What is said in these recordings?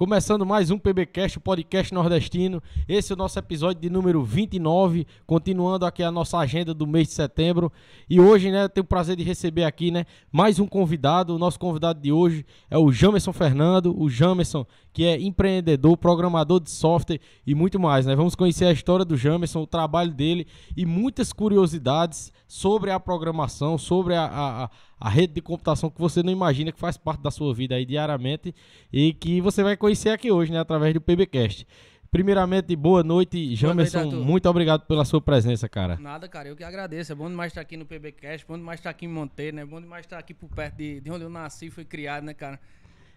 Começando mais um PBcast, o podcast nordestino. Esse é o nosso episódio de número 29, continuando aqui a nossa agenda do mês de setembro. E hoje, né, eu tenho o prazer de receber aqui, né, mais um convidado. O nosso convidado de hoje é o Jamerson Fernando, o Jamerson, que é empreendedor, programador de software e muito mais, né? Vamos conhecer a história do Jamerson, o trabalho dele e muitas curiosidades sobre a programação, sobre a, a, a rede de computação que você não imagina que faz parte da sua vida aí diariamente e que você vai conhecer aqui hoje, né, através do PBcast. Primeiramente, boa noite, Jamerson. noite, Arthur. muito obrigado pela sua presença, cara. Nada, cara, eu que agradeço. É bom demais estar aqui no PBcast, bom demais estar aqui em Monteiro, né? Bom demais estar aqui por perto de, de onde eu nasci e fui criado, né, cara?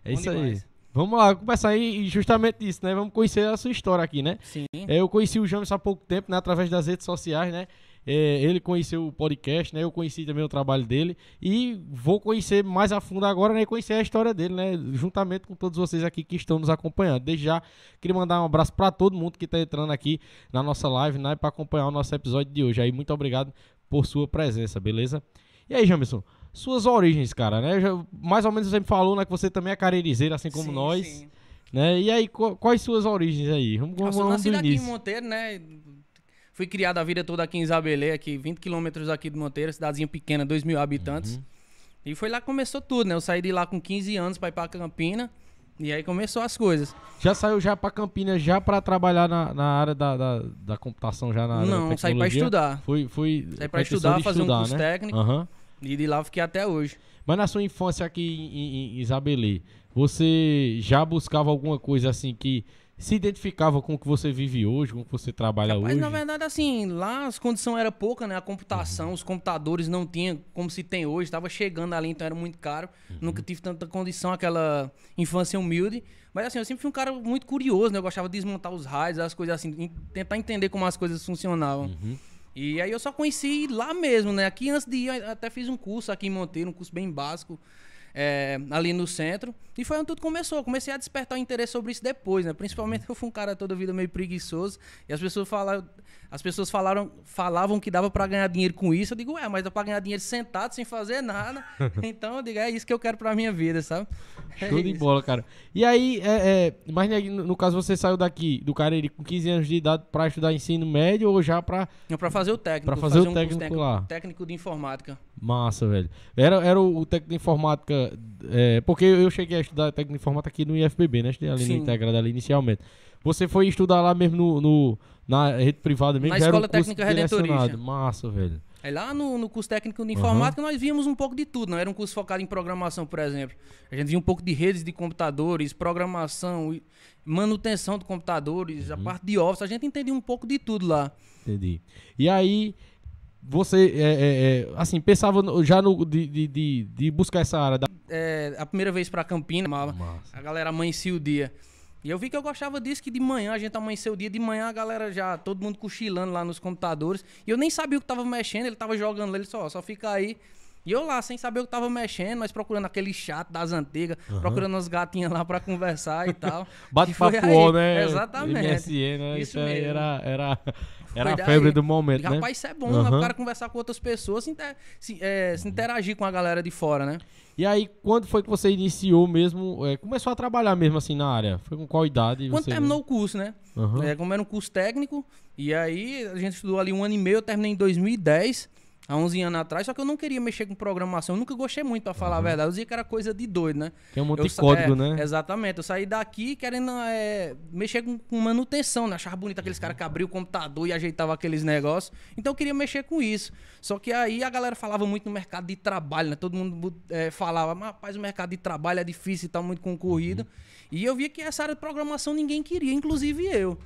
É Bom isso aí. demais. Vamos lá, começar aí justamente isso, né? Vamos conhecer a sua história aqui, né? Sim. É, eu conheci o Jamerson há pouco tempo, né? Através das redes sociais, né? É, ele conheceu o podcast, né? Eu conheci também o trabalho dele e vou conhecer mais a fundo agora, né? E conhecer a história dele, né? Juntamente com todos vocês aqui que estão nos acompanhando. Desde já, queria mandar um abraço para todo mundo que está entrando aqui na nossa live, né? Para acompanhar o nosso episódio de hoje. Aí, muito obrigado por sua presença, beleza? E aí, Jamerson? Suas origens, cara, né? Já- mais ou menos você me falou, né? Que você também é caririzeiro, assim como Sim, nós, sim. né? E aí, qu- quais suas origens aí? Vamos, vamos, eu vamos nasci do daqui em. Monteiro, né? Fui criado a vida toda aqui em Isabelê, aqui 20 quilômetros aqui de Monteiro, cidadezinha pequena, 2 mil habitantes. Uhum. E foi lá que começou tudo, né? Eu saí de lá com 15 anos pra ir pra Campina. E aí começou as coisas. Já saiu já pra Campinas já pra trabalhar na, na área da, da, da computação, já na área da Não, saí pra estudar. Foi, foi Saí com pra a intenção estudar, fazer um estudar, curso né? técnico. Aham. E de lá fiquei até hoje. Mas na sua infância aqui em, em, em Isabelê, você já buscava alguma coisa assim que se identificava com o que você vive hoje, com o que você trabalha Mas hoje? na verdade, assim, lá as condições eram poucas, né? A computação, os computadores não tinham como se tem hoje, estava chegando ali, então era muito caro. Nunca tive tanta condição, aquela infância humilde. Mas assim, eu sempre fui um cara muito curioso, né? Eu gostava de desmontar os raios, as coisas assim, tentar entender como as coisas funcionavam. E aí eu só conheci lá mesmo, né? Aqui antes de ir, eu até fiz um curso aqui em Monteiro, um curso bem básico, é, ali no centro. E foi onde tudo começou. Eu comecei a despertar o interesse sobre isso depois, né? Principalmente eu fui um cara toda vida meio preguiçoso. E as pessoas falaram, as pessoas falaram, falavam que dava pra ganhar dinheiro com isso. Eu digo, ué, mas dá pra ganhar dinheiro sentado, sem fazer nada. então eu digo, é isso que eu quero pra minha vida, sabe? É Show de bola, cara. E aí, é, é, mas né, no caso você saiu daqui do Cariri com 15 anos de idade pra estudar ensino médio ou já pra Não, pra fazer o técnico. Pra fazer o um curso técnico técnico, lá. técnico de informática. Massa, velho. Era, era o, o técnico de informática. é, porque eu cheguei a estudar técnico de informática aqui no IFBB, né? Estudei ali Sim. no integrado ali inicialmente. Você foi estudar lá mesmo no, no- na rede privada mesmo? Na já Escola Técnica Redentorista. Massa, velho. Aí lá no, no curso técnico de informática nós víamos um pouco de tudo, não era um curso focado em programação, por exemplo. A gente via um pouco de redes de computadores, programação, e manutenção de computadores, Uhum. a parte de office, a gente entendia um pouco de tudo lá. Entendi. E aí, você, é, é, é, assim, pensava já no, de, de, de, de buscar essa área da... É, a primeira vez pra Campinas, a galera amanhecia o dia. E eu vi que eu gostava disso, que de manhã a gente amanheceu o dia, de manhã a galera já, todo mundo cochilando lá nos computadores. E eu nem sabia o que tava mexendo, ele tava jogando lá, ele só, só fica aí. E eu lá, sem saber o que tava mexendo, nós procurando aquele chat das antigas, procurando as gatinhas lá pra conversar e tal. E aí. UOL, né? Exatamente. MSN, né? Isso Isso, aí mesmo. era, era, era a febre daí. do momento, E, né? Rapaz, isso é bom, né? Aham. O cara conversar com outras pessoas, se, inter- se, é, se interagir com a galera de fora, né? E aí, quando foi que você iniciou mesmo, é, começou a trabalhar mesmo assim na área? Foi com qual idade? Quando terminou o curso, né? Aham. É, como era um curso técnico, e aí a gente estudou ali um ano e meio, eu terminei em 2010, há 11 anos atrás, só que eu não queria mexer com programação, eu nunca gostei muito, pra falar a verdade, eu dizia que era coisa de doido, né? É um monte Eu de código, é, né? Exatamente, eu saí daqui querendo é, mexer com, com manutenção, né? Achava bonito Uhum. aqueles caras que abriam o computador e ajeitavam aqueles negócios. Então eu queria mexer com isso. Só que aí a galera falava muito no mercado de trabalho, né? Todo mundo é, falava, mas rapaz, o mercado de trabalho é difícil e tá muito concorrido. Uhum. E eu via que essa área de programação ninguém queria, inclusive eu.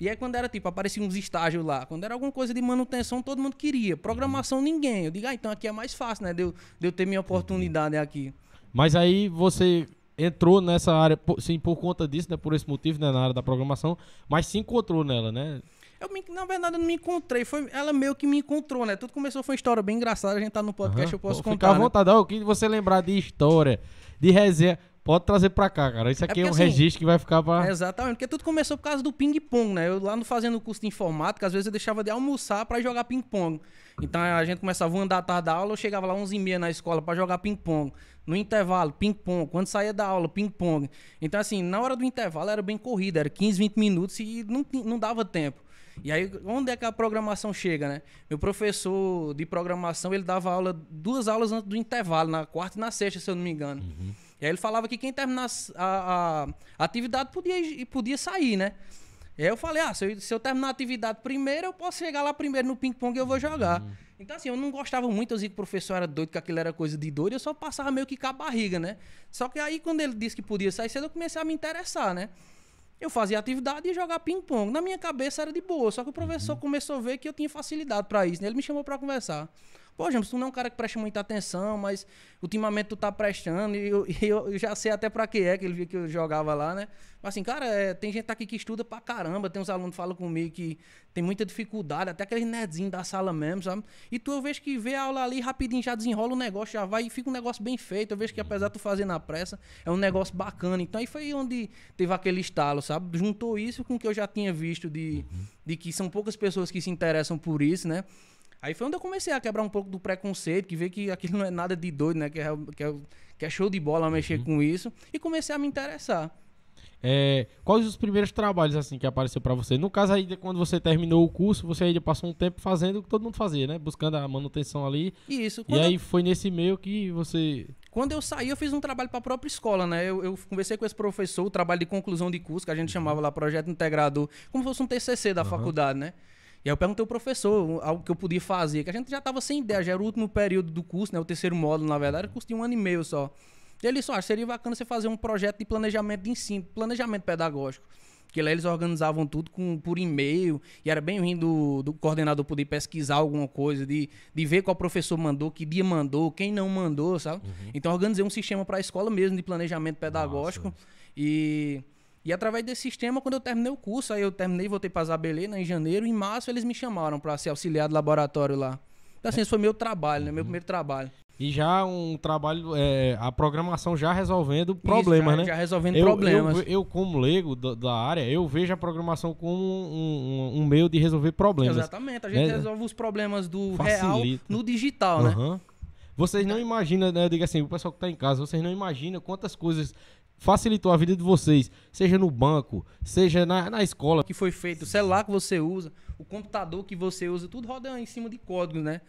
E aí quando era tipo, aparecia uns estágios lá, quando era alguma coisa de manutenção, todo mundo queria. Programação ninguém. Eu digo, ah, então aqui é mais fácil, né? De eu, de eu ter minha oportunidade aqui. Mas aí você entrou nessa área, sim, por conta disso, né? Por esse motivo, né? Na área da programação, mas se encontrou nela, né? Eu me- na verdade, eu não me encontrei. Foi, ela meio que me encontrou, né? Tudo começou, foi uma história bem engraçada. A gente tá no podcast, Aham. eu posso Fica contar. à né? vontade. Ó, O que você lembrar de história, de resenha, pode trazer pra cá, cara. Isso aqui é, porque, um assim, registro que vai ficar pra... Exatamente, porque tudo começou por causa do ping-pong, né? Eu lá no fazendo curso de informática, às vezes eu deixava de almoçar pra jogar ping-pong. Então a gente começava uma da tarde da aula, eu chegava lá 11h30 na escola pra jogar ping-pong. No intervalo, ping-pong. Quando saía da aula, ping-pong. Então, assim, na hora do intervalo era bem corrida, era 15, 20 minutos e não, não dava tempo. E aí, onde é que a programação chega, né? Meu professor de programação, ele dava aula, duas aulas antes do intervalo, na quarta e na sexta, se eu não me engano. E aí ele falava que quem terminasse a, a atividade podia, podia sair, né? E aí eu falei, ah, se eu, se eu terminar a atividade primeiro, eu posso chegar lá primeiro no ping-pong e eu vou jogar. Então, assim, eu não gostava muito, eu dizia que o professor era doido, que aquilo era coisa de doido, eu só passava meio que com a barriga, né? Só que aí, quando ele disse que podia sair cedo, eu comecei a me interessar, né? Eu fazia atividade e jogar ping-pong. Na minha cabeça era de boa, só que o professor começou a ver que eu tinha facilidade pra isso, né? Ele me chamou pra conversar. Pô, James, tu não é um cara que presta muita atenção, mas ultimamente tu tá prestando e eu, e eu- já sei até pra que é que ele viu que eu jogava lá, né? Mas assim, cara, é, tem gente aqui que estuda pra caramba, tem uns alunos que falam comigo que tem muita dificuldade, até aqueles nerdzinhos da sala mesmo, sabe? E tu eu vejo que vê a aula ali rapidinho, já desenrola o negócio, já vai e fica um negócio bem feito. Eu vejo que apesar de tu fazer na pressa, é um negócio bacana. Então aí foi onde teve aquele estalo, sabe? Juntou isso com o que eu já tinha visto de, de que são poucas pessoas que se interessam por isso, né? Aí foi onde eu comecei a quebrar um pouco do preconceito, que ver que aquilo não é nada de doido, né? Que é, que é, que é show de bola mexer com isso. E comecei a me interessar. É, quais os primeiros trabalhos assim que apareceu pra você? No caso aí, quando você terminou o curso, você ainda passou um tempo fazendo o que todo mundo fazia, né? Buscando a manutenção ali. E isso. E aí eu, foi nesse meio que você... quando eu saí, eu fiz um trabalho para a própria escola, né? Eu, eu conversei com esse professor, o trabalho de conclusão de curso, que a gente chamava lá projeto integrador, como se fosse um TCC da faculdade, né? E aí eu perguntei ao professor algo que eu podia fazer, que a gente já estava sem ideia, já era o último período do curso, né? O terceiro módulo, na verdade, o curso tinha um ano e meio só. E ele só, que seria bacana você fazer um projeto de planejamento de ensino, planejamento pedagógico. Que lá eles organizavam tudo com, por e-mail, e era bem ruim do, do coordenador poder pesquisar alguma coisa, de, de ver qual professor mandou, que dia mandou, quem não mandou, sabe? Então eu organizei um sistema para a escola mesmo de planejamento pedagógico. E, e através desse sistema, quando eu terminei o curso, aí eu terminei, voltei para Zabelê, né, em janeiro, em março eles me chamaram para ser auxiliar do laboratório lá. Então assim, esse foi meu trabalho, né? Meu primeiro trabalho. E já um trabalho, é, a programação já resolvendo Isso, problemas, já, né? Já resolvendo eu, problemas. Eu, eu, como leigo da, da área, eu vejo a programação como um, um- um meio de resolver problemas. Exatamente, a gente né? resolve os problemas do real Facilita. no digital, né? Aham. Vocês não imaginam, né? Eu digo assim, o pessoal que tá em casa, vocês não imaginam quantas coisas facilitou a vida de vocês, seja no banco, seja na, na escola. que foi feito, o celular que você usa, o computador que você usa, tudo roda em cima de códigos, né?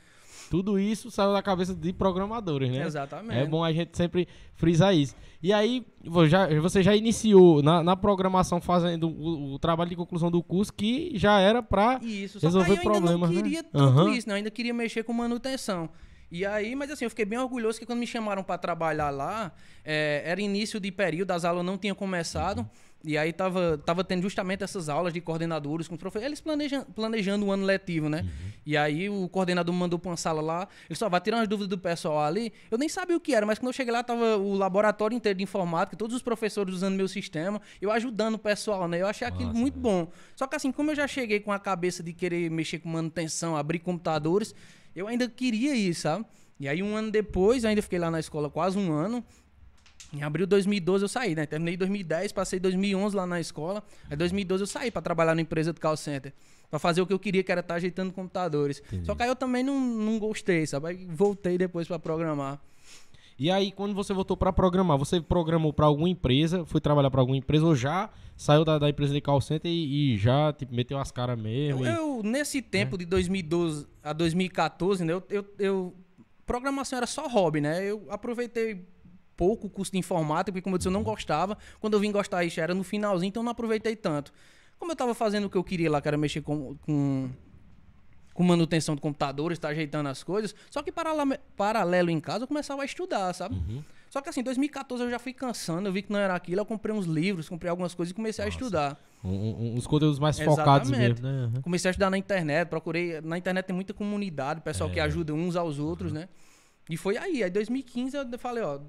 Tudo isso saiu da cabeça de programadores, né? Exatamente. É bom a gente sempre frisar isso. E aí, já, você já iniciou na, na programação fazendo o, o trabalho de conclusão do curso que já era pra. Isso, só resolver aí eu ainda problemas, não né? queria tanto Aham. isso, né? Eu ainda queria mexer com manutenção. E aí, mas assim, eu fiquei bem orgulhoso que quando me chamaram para trabalhar lá, é, era início de período, as aulas não tinham começado. E aí tava, tava tendo justamente essas aulas de coordenadores com os professores, eles planejam, planejando o ano letivo, né? Uhum. E aí o coordenador mandou pra uma sala lá, ele só vai tirar umas dúvidas do pessoal ali. Eu nem sabia o que era, mas quando eu cheguei lá tava o laboratório inteiro de informática, todos os professores usando meu sistema, eu ajudando o pessoal, né? Eu achei aquilo Nossa, muito bom. Só que assim, como eu já cheguei com a cabeça de querer mexer com manutenção, abrir computadores, eu ainda queria isso, sabe? E aí um ano depois, ainda fiquei lá na escola quase um ano, em abril de 2012 eu saí, né? Terminei em 2010, passei 2011 lá na escola. Aí 2012 eu saí para trabalhar na empresa de call center. Pra fazer o que eu queria, que era estar tá ajeitando computadores. Entendi. Só que aí eu também não, não gostei, sabe? Aí voltei depois para programar. E aí, quando você voltou para programar, você programou para alguma empresa, foi trabalhar para alguma empresa ou já saiu da, da empresa de call center e, e já tipo, meteu as caras mesmo? Eu, e... eu, nesse tempo é. de 2012 a 2014, né, eu, eu, eu, programação era só hobby, né? Eu aproveitei pouco curso de informática, porque como eu disse, eu não gostava. Quando eu vim gostar, isso era no finalzinho, então eu não aproveitei tanto. Como eu estava fazendo o que eu queria lá, que era mexer com, com, com manutenção de computadores, tá ajeitando as coisas, só que paralelo, paralelo em casa eu começava a estudar, sabe? Uhum. Só que assim, em 2014 eu já fui cansando, eu vi que não era aquilo, eu comprei uns livros, comprei algumas coisas e comecei Nossa. a estudar. Um, um, uns conteúdos mais Exatamente. focados mesmo, né? Uhum. Comecei a estudar na internet, procurei. Na internet tem muita comunidade, pessoal é. que ajuda uns aos outros, uhum. né? E foi aí. Aí 2015 eu falei, ó,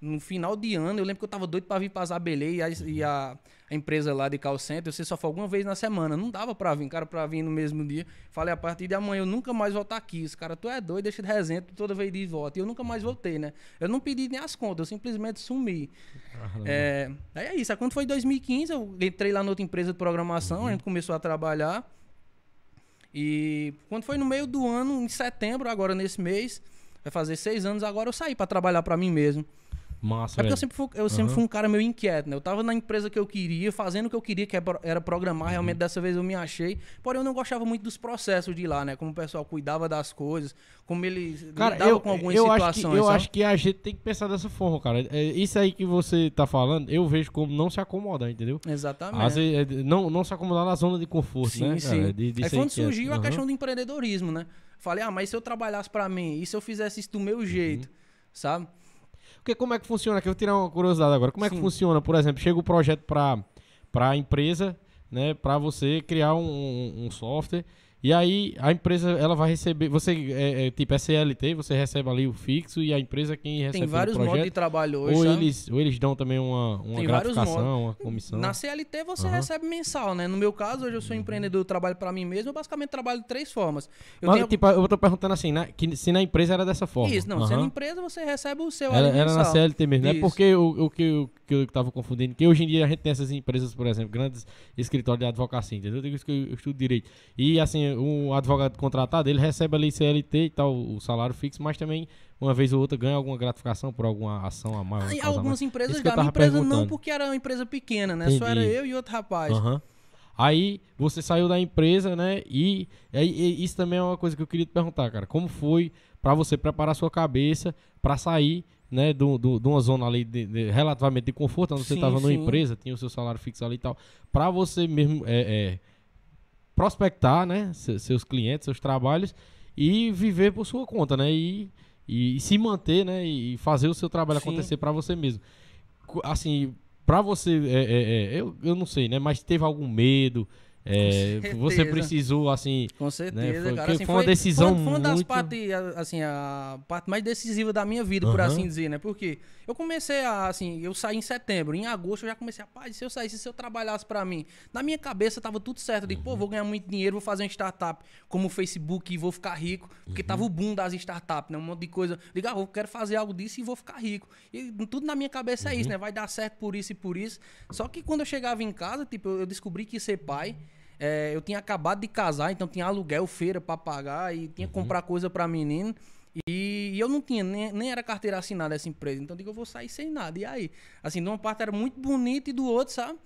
no final de ano, eu lembro que eu tava doido para vir pra Zabelê e, a, e a, a, empresa lá de call center, você só foi alguma vez na semana. Não dava para vir, cara, para vir no mesmo dia. Falei, a partir de amanhã eu nunca mais vou estar aqui. Esse cara, tu é doido, deixa de resenha toda vez de volta. E eu nunca mais voltei, né? Eu não pedi nem as contas, eu simplesmente sumi. é, aí é isso. Aí quando foi 2015, eu entrei lá na outra empresa de programação, uhum. a gente começou a trabalhar. E quando foi no meio do ano, em setembro, agora nesse mês, vai fazer seis anos, agora eu saí para trabalhar para mim mesmo. Massa, é porque eu sempre, fui, eu uhum. sempre fui um cara meio inquieto, né? Eu tava na empresa que eu queria, fazendo o que eu queria, que era programar. Realmente, uhum. dessa vez eu me achei. Porém, eu não gostava muito dos processos de lá, né? Como o pessoal cuidava das coisas, como ele cara, lidava eu, com algumas eu situações. Acho que, eu sabe? acho que a gente tem que pensar dessa forma, cara. É, isso aí que você tá falando, eu vejo como não se acomodar, entendeu? Exatamente. Às vezes, é, não, não se acomodar na zona de conforto, sim, né? Sim, de Aí onde surgiu uhum. a questão do empreendedorismo, né? Falei, ah, mas se eu trabalhasse para mim e se eu fizesse isso do meu jeito, uhum. sabe? Porque como é que funciona? Aqui eu vou tirar uma curiosidade agora. Como é Sim. que funciona? Por exemplo, chega o um projeto para a empresa, né, para você criar um, um software e aí a empresa ela vai receber, você é, é, tipo SLT, você recebe ali o fixo e a empresa quem recebe Tem vários projeto, modos de trabalho hoje. Ou eles, ou eles dão também uma, uma gratificação, uma comissão. Na CLT você uhum. recebe mensal, né? No meu caso, hoje eu sou empreendedor, trabalho para mim mesmo, eu basicamente trabalho de três formas. Eu Mas, tenho... tipo, eu tô perguntando assim, né, que se na empresa era dessa forma. Isso, não, uhum. se na empresa você recebe o seu Era, era na CLT mesmo, né? Porque o, o que eu, que eu tava confundindo, que hoje em dia a gente tem essas empresas, por exemplo, grandes escritórios de advocacia, entendeu? Eu digo isso que eu estudo direito. E assim, o advogado contratado, ele recebe ali CLT e tal, o salário fixo, mas também, uma vez ou outra, ganha alguma gratificação por alguma ação a mais. Algumas empresas já, minha empresa não, porque era uma empresa pequena, né? Entendi. Só era eu e outro rapaz. Uhum. Aí você saiu da empresa, né? E, e, e, isso também é uma coisa que eu queria te perguntar, cara. Como foi para você preparar sua cabeça para sair, né, de uma zona ali de, de, relativamente de conforto, onde você estava numa empresa, tinha o seu salário fixo ali e tal, para você mesmo é, é, prospectar, né, seus clientes, seus trabalhos e viver por sua conta, né, e, e, e se manter, né, e fazer o seu trabalho Sim. acontecer para você mesmo. Assim, para você, é, é, é, eu, eu não sei, né, mas teve algum medo? É, você precisou, assim. Com certeza, né, foi, cara. Assim, foi uma decisão foi, foi uma das muito... partes, assim, a parte mais decisiva da minha vida, uhum. por assim dizer, né? Porque eu comecei a, assim, eu saí em setembro, em agosto eu já comecei a, paz, se eu saísse, se eu trabalhasse para mim. Na minha cabeça tava tudo certo. Eu digo, uhum. pô, vou ganhar muito dinheiro, vou fazer uma startup como o Facebook e vou ficar rico. Porque uhum. tava o boom das startups, né? Um monte de coisa. Digo, ah, eu quero fazer algo disso e vou ficar rico. E tudo na minha cabeça é isso, uhum. né? Vai dar certo por isso e por isso. Só que quando eu chegava em casa, tipo, eu descobri que ser pai. É, eu tinha acabado de casar, então tinha aluguel, feira para pagar e tinha que uhum. comprar coisa para menino. E, e, eu não tinha, nem, nem era carteira assinada essa empresa. Então eu digo, eu vou sair sem nada. E aí? Assim, de uma parte era muito bonita e do outro, sabe?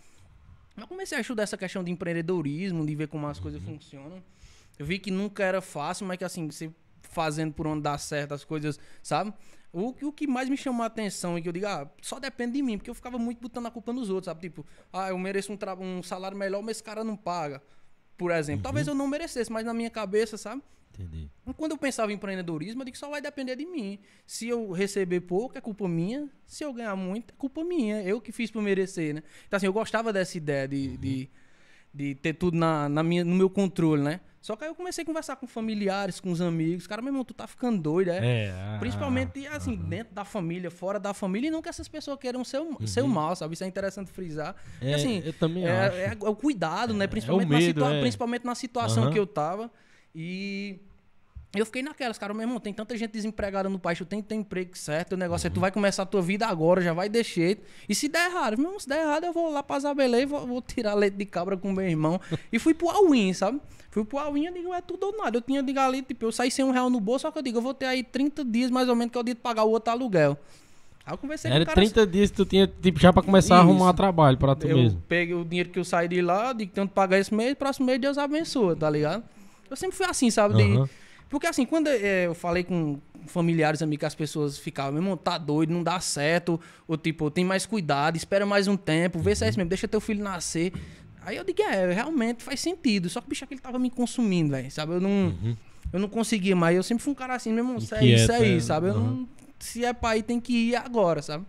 Eu comecei a estudar essa questão de empreendedorismo, de ver como as uhum. coisas funcionam. Eu vi que nunca era fácil, mas que assim, você fazendo por onde dá certo as coisas, sabe? O, o que mais me chamou a atenção e que eu digo, ah, só depende de mim, porque eu ficava muito botando a culpa nos outros, sabe? Tipo, ah, eu mereço um, um salário melhor, mas esse cara não paga. por exemplo. Talvez eu não merecesse, mas na minha cabeça, sabe? Entendi. Quando eu pensava em empreendedorismo, eu digo que só vai depender de mim. Se eu receber pouco, é culpa minha. Se eu ganhar muito, é culpa minha. Eu que fiz por merecer, né? Então, assim, eu gostava dessa ideia de, de, de ter tudo na, na minha, no meu controle, né? Só que aí eu comecei a conversar com familiares, com os amigos. Cara, meu irmão, tu tá ficando doido, é? É, ah, Principalmente, assim, dentro da família, fora da família, e não que essas pessoas queiram ser o, ser o mal, sabe? Isso é interessante frisar. É, assim, eu também é, acho. é o cuidado, né? Principalmente, na, medo, situa- é. principalmente na situação que eu tava. E eu fiquei naquelas, cara, meu irmão, tem tanta gente desempregada no país, tu tem que ter emprego certo, o negócio é Uhum. tu vai começar a tua vida agora, já vai de jeito. E se der errado, meu irmão, se der errado, eu vou lá pra Zabelê e vou, vou tirar leite de cabra com meu irmão. e fui pro Alwin, sabe? Fui pro Alwin, eu digo, é tudo ou nada. Eu tinha, digo ali, tipo, eu saí sem um real no bolso, só que eu digo, eu vou ter aí 30 dias mais ou menos que é o dia de pagar o outro aluguel. Aí eu conversei Era com o cara. 30 dias que tu tinha, tipo, já pra começar a Isso. arrumar trabalho pra tu eu mesmo. peguei o dinheiro que eu saí de lá, digo que pagar esse mês, próximo mês Deus abençoa, tá ligado? Eu sempre fui assim, sabe? De- Aham. Porque assim, quando eh, eu falei com familiares, amigos, as pessoas ficavam, meu irmão, tá doido, não dá certo, ou tipo, tem mais cuidado, espera mais um tempo, vê se é isso mesmo, deixa teu filho nascer. Aí eu digo, é, realmente faz sentido. Só que, bicho, aquele tava me consumindo, velho, sabe? Eu não, eu não conseguia mais. Eu sempre fui um cara assim, meu irmão, isso é isso, é é. isso, sabe? Eu não, se é pra ir, tem que ir agora, sabe?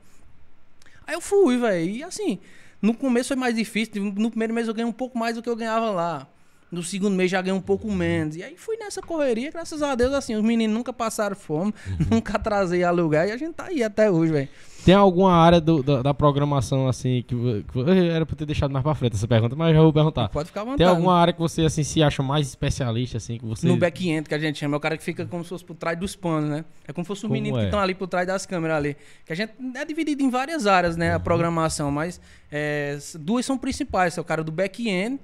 Aí eu fui, velho. E assim, no começo foi mais difícil. No primeiro mês eu ganhei um pouco mais do que eu ganhava lá. No segundo mês já ganhei um pouco menos. E aí fui nessa correria, graças a Deus, assim, os meninos nunca passaram fome, nunca atrasei aluguel e a gente tá aí até hoje, velho. Tem alguma área do- da, da programação, assim, que, que era pra ter deixado mais pra frente essa pergunta, mas eu vou perguntar. Pode ficar à vontade. Tem alguma área que você, assim, se acha mais especialista, assim, que você... No back-end, que a gente chama, é o cara que fica como se fosse por trás dos panos, né? É como se fosse os Como meninos é? que estão ali por trás das câmeras ali. Que a gente é dividido em várias áreas, né? A Uhum. programação, mas é, duas são principais. É o cara do back-end,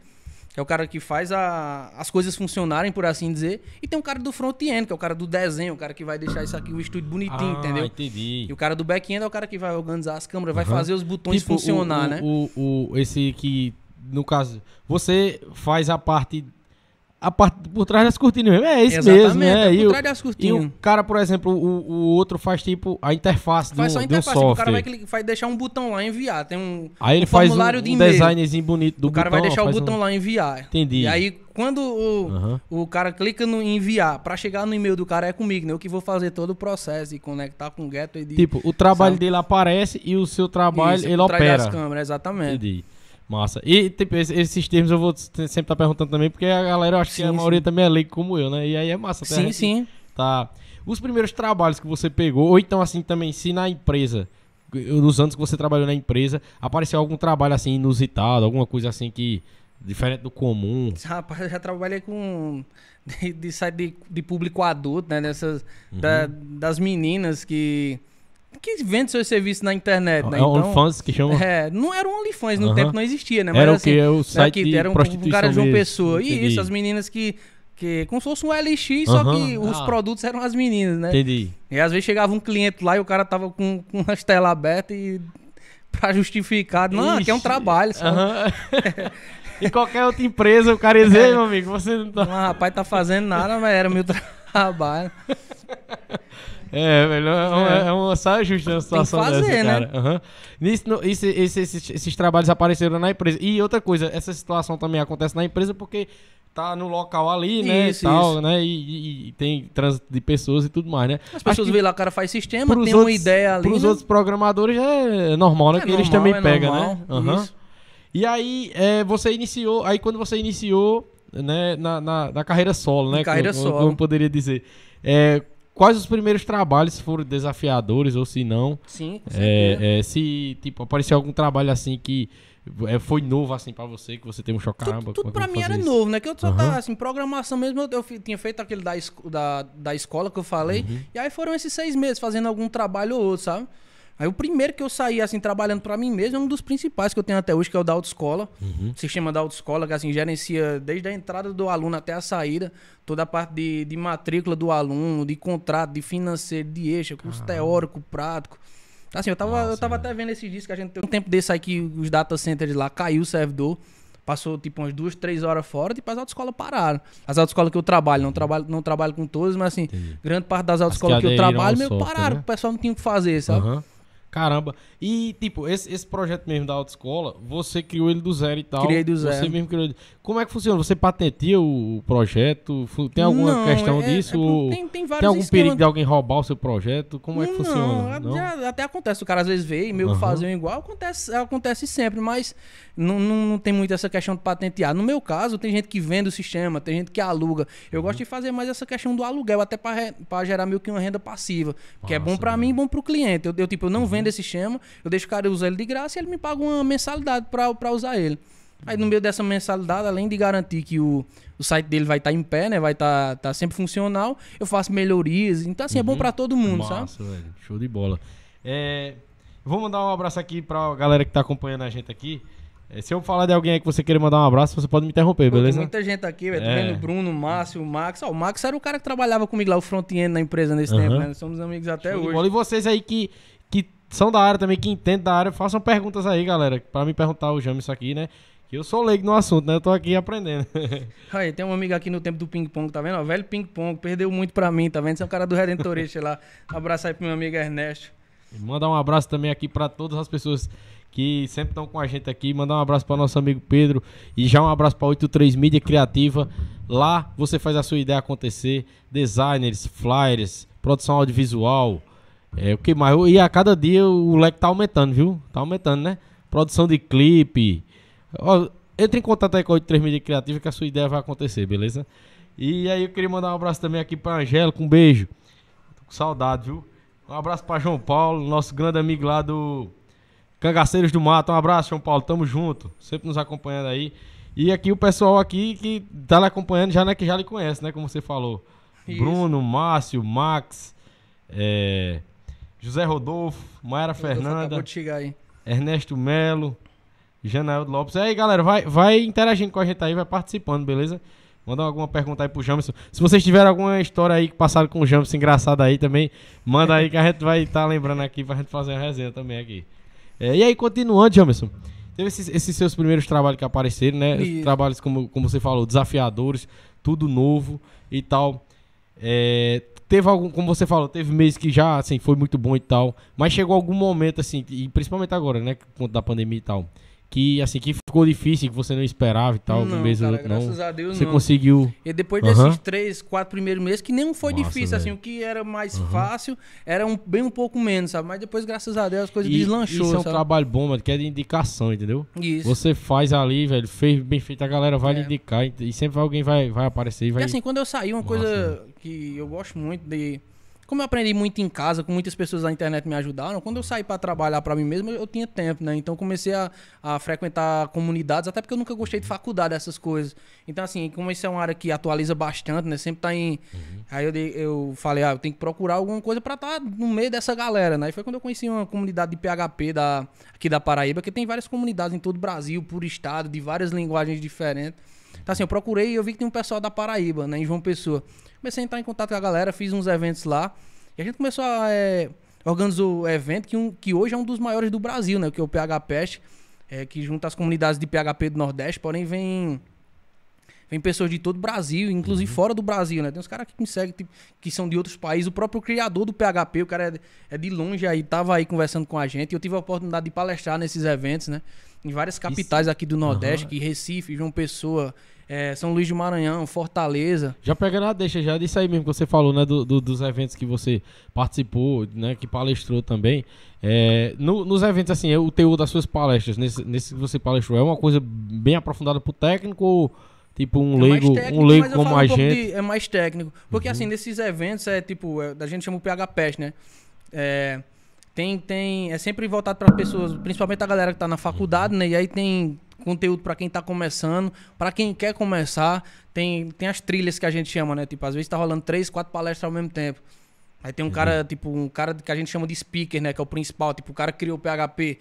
que é o cara que faz a- as coisas funcionarem, por assim dizer. E tem o cara do front-end, que é o cara do desenho, o cara que vai deixar isso aqui, o estúdio bonitinho, ah, entendeu? entendi. E o cara do back-end é o cara que vai organizar as câmeras, vai Aham. fazer os botões Tipo, funcionar, o, né? O, o, esse que, no caso, você faz a parte... A parte por trás das cortinas mesmo. É isso Exatamente, mesmo, né? é por E trás das E cortinas. o cara, por exemplo, o, o outro faz tipo a interface Faz do, só a um interface, tipo, o cara vai, cli- vai deixar um botão lá, enviar. Tem um, Aí ele um faz um, formulário de um e-mail. designzinho bonito do o cara botão, vai deixar o faz um- botão lá enviar. Entendi. E aí, quando o, Aham. o cara clica no enviar, pra chegar no e-mail do cara é comigo, né? Eu que vou fazer todo o processo e conectar com o gateway de Tipo, o trabalho Sabe? dele aparece e o seu trabalho Isso, ele por trás opera. das câmeras, exatamente. Entendi. Massa. E tipo, esse- esses termos eu vou sempre estar perguntando também, porque a galera, eu acho que Sim, a maioria sim. também é leigo como eu, né? E aí é massa. até a Sim, sim. Tá. Os primeiros trabalhos que você pegou, ou então assim também, se na empresa, nos anos que você trabalhou na empresa, apareceu algum trabalho assim inusitado, alguma coisa assim que diferente do comum. Rapaz, eu já trabalhei com. De, de de, de público adulto, né? Dessas, da- das meninas que. Que vendem seus serviços na internet, né? é OnlyFans que chama? É, não era um OnlyFans, no tempo não existia, né? Era o assim, quê? É o site aqui, de era um, um prostituição cara de uma mesmo. pessoa. Entendi. Isso, as meninas que, que. Como se fosse um LX, só que os Ah. produtos eram as meninas, né? Entendi. E às vezes chegava um cliente lá e o cara tava com, com as telas abertas e. Pra justificar. Não, aqui é um Ixi. trabalho. Aham. e qualquer outra empresa, o cara ia dizer, "Ei, meu amigo, você não tá. Não, rapaz, tá fazendo nada, mas era meu trabalho. É, velho, é, uma, É. é uma saia justa uma situação fazer, dessa, né? cara. Nisso, no- isso- esse- esses, esses trabalhos apareceram na empresa. E outra coisa, essa situação também acontece na empresa porque tá no local ali, né, Isso, e tal, isso. né, e, e- e tem trânsito de pessoas e tudo mais, né? As pessoas que veem lá, o cara faz sistema, tem uma outros- ideia ali. Pros né? outros programadores é normal, né, É que eles normal, também é pegam, normal, né? Isso. E aí, é, você iniciou, aí quando você iniciou, né, na, na, na carreira solo, né? Na carreira como, solo. Como poderia dizer. É, quais os primeiros trabalhos foram desafiadores, ou se não, Sim, com é, é, se, tipo, apareceu algum trabalho assim que é, foi novo, assim, pra você, que você teve um choque, caramba. tudo tudo pra mim era isso? novo, né? Que eu só Aham. tava, assim, programação mesmo, eu, eu tinha feito aquele da, da, da escola que eu falei. Uhum. E aí foram esses seis meses fazendo algum trabalho ou outro, sabe? Aí o primeiro que eu saí, assim, trabalhando pra mim mesmo é um dos principais que eu tenho até hoje, que é o da autoescola. Uhum. O sistema da autoescola, que assim, gerencia desde a entrada do aluno até a saída, toda a parte de, de matrícula do aluno, de contrato, de financeiro, de eixo, curso teórico, prático. Assim, eu tava, eu Massa, tava né? até vendo esses dias que a gente tem um tempo desse aí que os data centers lá caiu o servidor. Passou tipo umas duas, três horas fora, tipo, as autoescolas pararam. As autoescolas que eu trabalho, não trabalho, não trabalho com todas, mas assim, Entendi. grande parte das autoescolas que, eu aderiram trabalho, meu, software, pararam, né? o pessoal não tinha o que fazer, sabe? Aham. Caramba. E, tipo, esse, esse projeto mesmo da autoescola, você criou ele do zero e tal. Criei do zero. Você mesmo criou ele. Como é que funciona? Você patenteia o projeto? Tem alguma Não, questão é- disso? é- tem, tem vários tem algum esquemas. perigo de alguém roubar o seu projeto? Como é que Não, funciona? Não, já- até acontece. O cara às vezes vê e meio que Aham. fazer um igual. Acontece, acontece sempre, mas não, não, não tem muito essa questão de patentear. No meu caso, tem gente que vende o sistema, tem gente que aluga. Eu Uhum. gosto de fazer mais essa questão do aluguel, até para gerar meio que uma renda passiva. Que é bom para velho. mim e bom pro cliente. Eu, eu, tipo, eu não Uhum. vendo esse sistema, eu deixo o cara usar ele de graça e ele me paga uma mensalidade para usar ele. Aí no meio dessa mensalidade, além de garantir que o, o site dele vai estar em pé, né? Vai estar tá sempre funcional, eu faço melhorias. Então, assim, é bom para todo mundo, sabe? Uhum. Massa, velho. Show de bola. É, vou mandar um abraço aqui pra galera que tá acompanhando a gente aqui. É, se eu falar de alguém aí que você queira mandar um abraço, você pode me interromper, Pô, Tem beleza? muita gente aqui, velho. Tô É. vendo o Bruno, o Márcio, o Max. Ó, o Max era o cara que trabalhava comigo lá, o front-end na empresa nesse Aham. tempo, né? Nós somos amigos até Show hoje. E vocês aí que são da área também, que entendem da área, façam perguntas aí, galera. Pra me perguntar o James aqui, né? Que eu sou leigo no assunto, né? Eu tô aqui aprendendo. Aí, tem um amigo aqui no tempo do ping-pong, tá vendo? Ó, velho ping-pong, perdeu muito pra mim, tá vendo? Esse é o cara do Redentorista lá. Abraço aí pro meu amigo Ernesto. Mandar um abraço também aqui pra todas as pessoas que sempre estão com a gente aqui. Mandar um abraço para nosso amigo Pedro e já um abraço para 83 Mídia Criativa. Lá você faz a sua ideia acontecer, designers, flyers, produção audiovisual, é, o que mais? E a cada dia o leque tá aumentando, viu? Tá aumentando, né? Produção de clipe. Ó, entre em contato aí com a 83 Mídia Criativa que a sua ideia vai acontecer, beleza? E aí eu queria mandar um abraço também aqui pra Angélica, um beijo. Tô com saudade, viu? Um abraço pra João Paulo, nosso grande amigo lá do Cangaceiros do Mato. Um abraço, João Paulo. Tamo junto. Sempre nos acompanhando aí. E aqui o pessoal aqui que tá lhe acompanhando já, né, que já lhe conhece, né? Como você falou. Isso. Bruno, Márcio, Max, é, José Rodolfo, Mayara Fernanda. Ernesto Melo, Janael Lopes. E aí, galera, vai, vai interagindo com a gente aí, vai participando, beleza? Manda alguma pergunta aí pro Jamerson. Se vocês tiverem alguma história aí que passaram com o Jamerson engraçada aí também, manda aí que a gente vai estar lembrando aqui pra gente fazer uma resenha também aqui. É, e aí, continuando, Jamerson, teve esses, esses seus primeiros trabalhos que apareceram, né? Isso. Trabalhos, como, como você falou, desafiadores, tudo novo e tal. É, teve algum, como você falou, teve meses que já, assim, foi muito bom e tal, mas chegou algum momento, assim, e principalmente agora, né, com da pandemia e tal, que, assim, que ficou difícil, que você não esperava e tal, não, mês cara, outro, não. graças a Deus Você não. conseguiu. E depois Aham. desses três, quatro primeiros meses, que nem foi difícil, assim, o que era mais fácil era um, bem um pouco menos, sabe? Mas depois, graças a Deus, as coisas E deslanchou, isso é um sabe? trabalho bom, mano, que é de indicação, entendeu? Isso. Você faz ali, velho, fez bem feito, a galera vai lhe É. indicar e, sempre alguém vai, vai aparecer e vai. E assim, quando eu saí, uma coisa que eu gosto muito de. Como eu aprendi muito em casa, com muitas pessoas da internet me ajudaram, quando eu saí pra trabalhar pra mim mesmo, eu tinha tempo, né? Então comecei a, a frequentar comunidades, até porque eu nunca gostei de faculdade, essas coisas. Então, assim, como isso é uma área que atualiza bastante, né? Sempre tá em. Aí eu, eu falei, ah, eu tenho que procurar alguma coisa pra estar no meio dessa galera, né? E foi quando eu conheci uma comunidade de PHP da, aqui da Paraíba, que tem várias comunidades em todo o Brasil, por estado, de várias linguagens diferentes. Então, assim, eu procurei e eu vi que tem um pessoal da Paraíba, né, em João Pessoa. Comecei a entrar em contato com a galera, fiz uns eventos lá. E a gente começou a. É, organizou o evento que, um, que hoje é um dos maiores do Brasil, né? Que é o PHPest, é, que junta as comunidades de PHP do Nordeste, porém vem. Vem pessoas de todo o Brasil, inclusive fora do Brasil, né? Tem uns caras que me seguem, tipo, que são de outros países. O próprio criador do PHP, o cara é, é de longe aí, tava aí conversando com a gente. E eu tive a oportunidade de palestrar nesses eventos, né? Em várias capitais aqui do Nordeste, Aham. que Recife, João Pessoa, é, São Luís de Maranhão, Fortaleza. Já pegando a deixa já disso aí mesmo que você falou, né? do- do- dos eventos que você participou, né? Que palestrou também. É, no- nos eventos, assim, é o teor das suas palestras, nesse, nesse que você palestrou, é uma coisa bem aprofundada pro técnico ou tipo um É leigo, técnico, um leigo como a um gente? Uhum. de- é mais técnico. Porque assim, nesses eventos é tipo, é, a gente chama o PHPest, né? É, tem, tem, é sempre voltado para pessoas, principalmente a galera que tá na faculdade, né? E aí tem conteúdo para quem tá começando, para quem quer começar, tem, tem as trilhas que a gente chama, né? Tipo, às vezes tá rolando três, quatro palestras ao mesmo tempo. Aí tem um cara, tipo, um cara que a gente chama de speaker, né? Que é o principal. Tipo, o cara criou o PHP.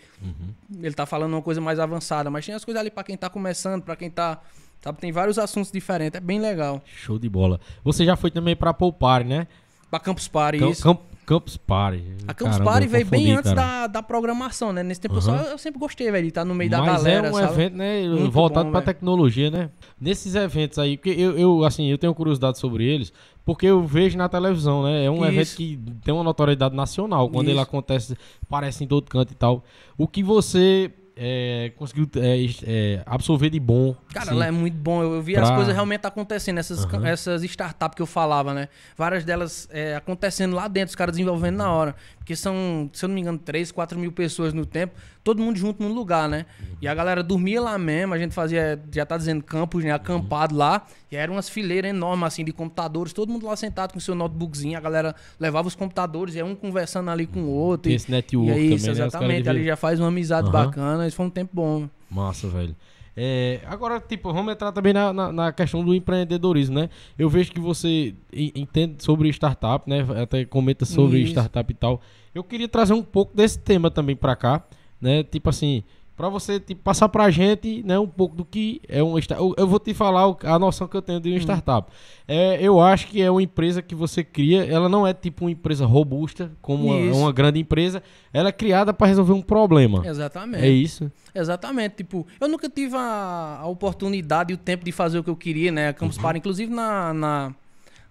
Ele tá falando uma coisa mais avançada. Mas tem as coisas ali pra quem tá começando, pra quem tá. Sabe, tem vários assuntos diferentes. É bem legal. Show de bola. Você já foi também pra Poupar, né? Pra Campus Party, Cam- isso. Camp- Campus Party. A Campus Caramba, Party veio bem antes da, da programação, né? Nesse tempo eu, só, eu sempre gostei, velho, de estar no meio da Mas galera, é um sabe? evento, né, Muito voltado bom, pra velho. tecnologia, né? Nesses eventos aí, porque eu, eu, assim, eu tenho curiosidade sobre eles, porque eu vejo na televisão, né? É um evento Isso. que tem uma notoriedade nacional. Quando ele Isso. acontece, parece em todo canto e tal. O que você é, conseguiu é, é, absorver de bom? Cara, assim, é muito bom. Eu, eu vi as Pra- coisas realmente acontecendo, essas, Aham. essas startups que eu falava, né? Várias delas é, acontecendo lá dentro, os caras desenvolvendo na hora. Porque são, se eu não me engano, 3, 4 mil pessoas no tempo, todo mundo junto num lugar, né? E a galera dormia lá mesmo, a gente fazia, já tá dizendo campus, né? Acampado lá. E eram umas fileiras enormes, assim, de computadores, todo mundo lá sentado com seu notebookzinho. A galera levava os computadores, e um conversando ali com o outro. Tem E, esse e network é também, isso, né? Os caras exatamente. Ali já faz uma amizade Aham. bacana. Isso foi um tempo bom. Massa, velho. É, agora, tipo, vamos entrar também na, na, na questão do empreendedorismo, né? Eu vejo que você en- entende sobre startup, né? Até comenta sobre Isso. startup e tal. Eu queria trazer um pouco desse tema também pra cá, né? Tipo assim, pra você tipo, passar pra gente, né, um pouco do que é um sta- eu, vou te falar a noção que eu tenho de uma startup. É, eu acho que é uma empresa que você cria, ela não é tipo uma empresa robusta, como uma, uma grande empresa, ela é criada pra resolver um problema. Exatamente. É isso? Exatamente, tipo, eu nunca tive a, a oportunidade e o tempo de fazer o que eu queria, né? A Campus Uhum. Party, inclusive na, na-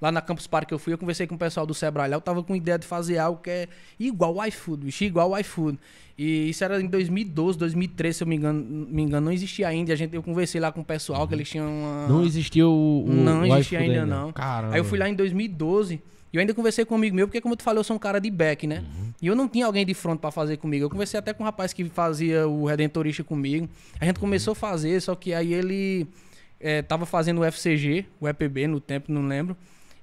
lá na Campus Party que eu fui, eu conversei com o pessoal do Sebrae, lá eu tava com ideia de fazer algo que é igual o iFood, bicho, igual o iFood. E isso era em 2012, 2013, se eu me engano, me engano não existia ainda. A gente, eu conversei lá com o pessoal que eles tinham uma... Não existia o, o Não existia iFood ainda, não. Caramba. Aí eu fui lá em 2012 e eu ainda conversei com um amigo meu, porque como eu te falei, eu sou um cara de back, né? Uhum. E eu não tinha alguém de front pra fazer comigo. Eu conversei até com um rapaz que fazia o Redentorista comigo. A gente começou a fazer, só que aí ele eh, tava fazendo o FCG, o EPB no tempo, não lembro.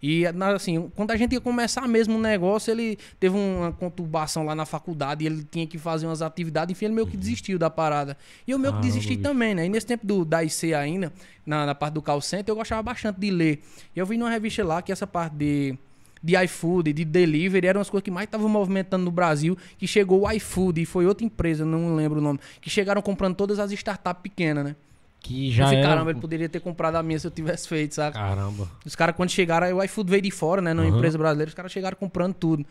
E assim, quando a gente ia começar mesmo o negócio, ele teve uma conturbação lá na faculdade e ele tinha que fazer umas atividades, enfim, ele meio que desistiu da parada. E eu meio que Caramba, desisti também, né? E nesse tempo do, da IC ainda, na, na parte do call center, eu gostava bastante de ler. E eu vi numa revista lá que essa parte de, de iFood, de delivery, eram as coisas que mais estavam movimentando no Brasil, que chegou o iFood, e foi outra empresa, não lembro o nome, que chegaram comprando todas as startups pequenas, né? Que já caramba, ele poderia ter comprado a minha se eu tivesse feito, saca? Caramba. Os caras, quando chegaram, aí o iFood veio de fora, né? Numa Aham. empresa brasileira, os caras chegaram comprando tudo.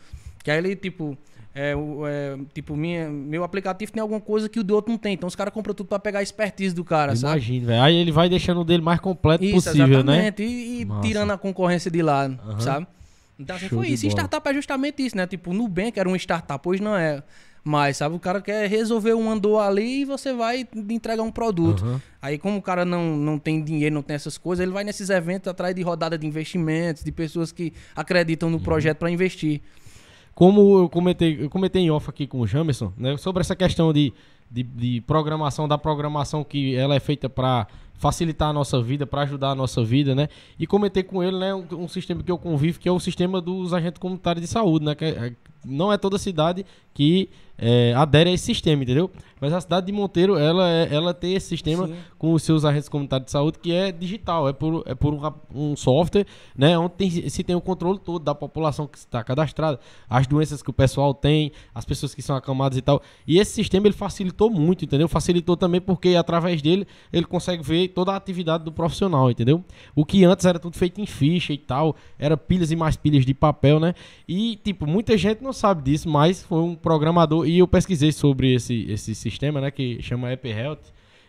Que aí ele, tipo, é, o- é, tipo minha, meu aplicativo tem alguma coisa que o do outro não tem. Então os caras compram tudo pra pegar a expertise do cara, sabe? Imagina, velho. Aí ele vai deixando o dele mais completo Isso, possível, né? exatamente. E, e Massa. tirando a concorrência de lá, sabe? Então assim, Show foi isso. E startup é justamente isso, né? Tipo, o Nubank era uma startup, hoje não é. Mas, sabe, o cara quer resolver um andor ali e você vai entregar um produto. Aham. Aí, como o cara não, não tem dinheiro, não tem essas coisas, ele vai nesses eventos atrás de rodada de investimentos, de pessoas que acreditam Uhum. no projeto pra investir. Como eu comentei, eu comentei em off aqui com o Jamerson, né? Sobre essa questão de, de, de programação, da programação que ela é feita para facilitar a nossa vida, para ajudar a nossa vida, né? E comentei com ele, né, um, um sistema que eu convivo, que é o sistema dos agentes comunitários de saúde, né? Que é- é- não é toda cidade que é, adere a esse sistema, entendeu? Mas a cidade de Monteiro, ela, é- ela tem esse sistema Sim. com os seus agentes comunitários de saúde que é digital, é por, é por um, um software, né? Onde tem- se tem o controle todo da população que está cadastrada, as doenças que o pessoal tem, as pessoas que são acamadas e tal. E esse sistema ele facilitou muito, entendeu? Facilitou também porque através dele ele consegue ver toda a atividade do profissional, entendeu? O que antes era tudo feito em ficha e tal, era pilhas e mais pilhas de papel, né? E, tipo, muita gente não sabe disso, mas foi um programador, e eu pesquisei sobre esse, esse sistema, né, que chama App Health.